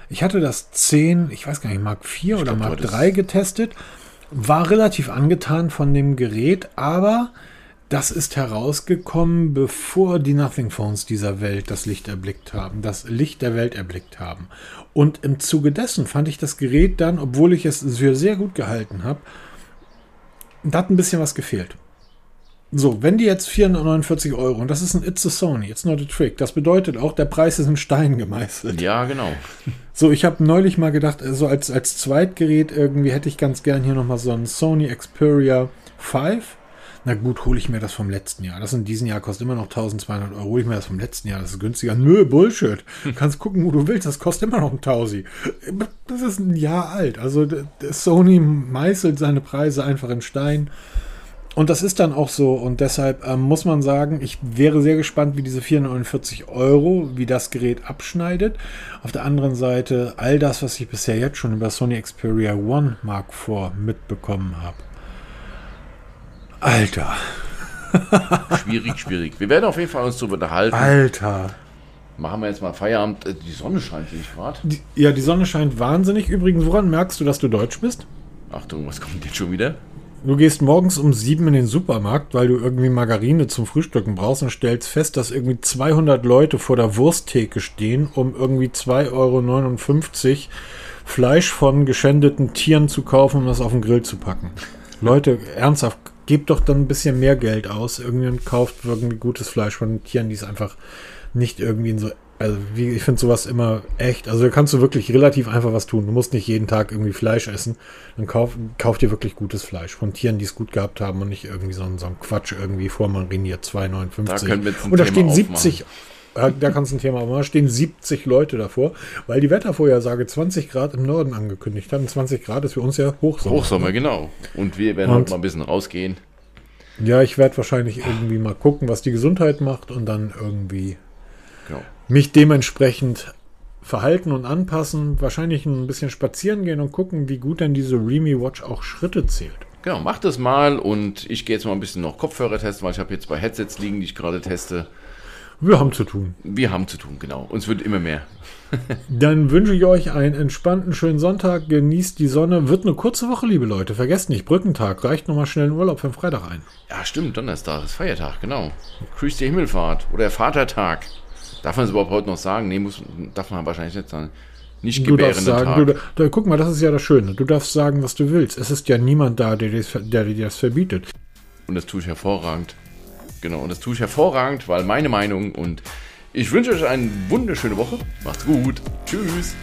Ich hatte das 10, ich weiß gar nicht, Mark 4 oder Mark 3 getestet. War relativ angetan von dem Gerät, aber das ist herausgekommen, bevor die Nothing Phones dieser Welt das Licht erblickt haben, das Licht der Welt erblickt haben. Und im Zuge dessen fand ich das Gerät dann, obwohl ich es für sehr gut gehalten habe, da hat ein bisschen was gefehlt. So, wenn die jetzt 449 Euro, und das ist ein It's a Sony, it's not a trick, das bedeutet auch, der Preis ist in Stein gemeißelt. Ja, genau. *laughs* So, ich habe neulich mal gedacht, so also als, als Zweitgerät irgendwie hätte ich ganz gern hier nochmal so ein Sony Xperia 5 na gut, hole ich mir das vom letzten Jahr. Das in diesem Jahr kostet immer noch 1200 Euro. Hole ich mir das vom letzten Jahr, das ist günstiger. Nö, Bullshit. Du kannst gucken, wo du willst, das kostet immer noch ein Tausi. Das ist ein Jahr alt. Also Sony meißelt seine Preise einfach in Stein. Und das ist dann auch so. Und deshalb ähm, muss man sagen, ich wäre sehr gespannt, wie diese 449 Euro, wie das Gerät abschneidet. Auf der anderen Seite, all das, was ich bisher jetzt schon über Sony Xperia One Mark IV mitbekommen habe, Alter. schwierig, schwierig. Wir werden auf jeden Fall uns darüber unterhalten. Alter. Machen wir jetzt mal Feierabend. Äh, die Sonne scheint nicht gerade. Ja, die Sonne scheint wahnsinnig. Übrigens, woran merkst du, dass du deutsch bist? Achtung, was kommt jetzt schon wieder? Du gehst morgens um sieben in den Supermarkt, weil du irgendwie Margarine zum Frühstücken brauchst und stellst fest, dass irgendwie 200 Leute vor der Wursttheke stehen, um irgendwie 2,59 Euro Fleisch von geschändeten Tieren zu kaufen, um das auf den Grill zu packen. Leute, ernsthaft, gebt doch dann ein bisschen mehr Geld aus irgendwie und kauft irgendwie gutes Fleisch von Tieren, die es einfach nicht irgendwie in so. Also, wie, ich finde sowas immer echt. Also, da kannst du wirklich relativ einfach was tun. Du musst nicht jeden Tag irgendwie Fleisch essen. Dann kauf, kauf dir wirklich gutes Fleisch von Tieren, die es gut gehabt haben und nicht irgendwie so, so ein Quatsch irgendwie vormariniert 2,59. Da können wir und da stehen 70, da kannst du ein Thema machen. Da stehen 70 Leute davor, weil die Wettervorhersage 20 Grad im Norden angekündigt hat. Und 20 Grad ist für uns ja Hochsommer. Hochsommer, genau. Und wir werden und, heute mal ein bisschen rausgehen. Ja, ich werde wahrscheinlich irgendwie mal gucken, was die Gesundheit macht und dann irgendwie. Mich dementsprechend verhalten und anpassen. Wahrscheinlich ein bisschen spazieren gehen und gucken, wie gut denn diese Remy Watch auch Schritte zählt. Genau, mach das mal und ich gehe jetzt mal ein bisschen noch Kopfhörer testen, weil ich habe jetzt zwei Headsets liegen, die ich gerade teste. Wir haben zu tun. Wir haben zu tun, genau. Uns wird immer mehr. *laughs* Dann wünsche ich euch einen entspannten, schönen Sonntag. Genießt die Sonne. Wird eine kurze Woche, liebe Leute. Vergesst nicht, Brückentag. Reicht nochmal schnell einen Urlaub für den Freitag ein. Ja, stimmt. Donnerstag ist Feiertag, genau. Grüß die Himmelfahrt. Oder Vatertag. Darf man es überhaupt heute noch sagen? Nee, muss, darf man wahrscheinlich nicht sagen. Nicht du darfst sagen, du, da, guck mal, das ist ja das Schöne. Du darfst sagen, was du willst. Es ist ja niemand da, der, der dir das verbietet. Und das tue ich hervorragend. Genau, und das tue ich hervorragend, weil meine Meinung und ich wünsche euch eine wunderschöne Woche. Macht's gut. Tschüss.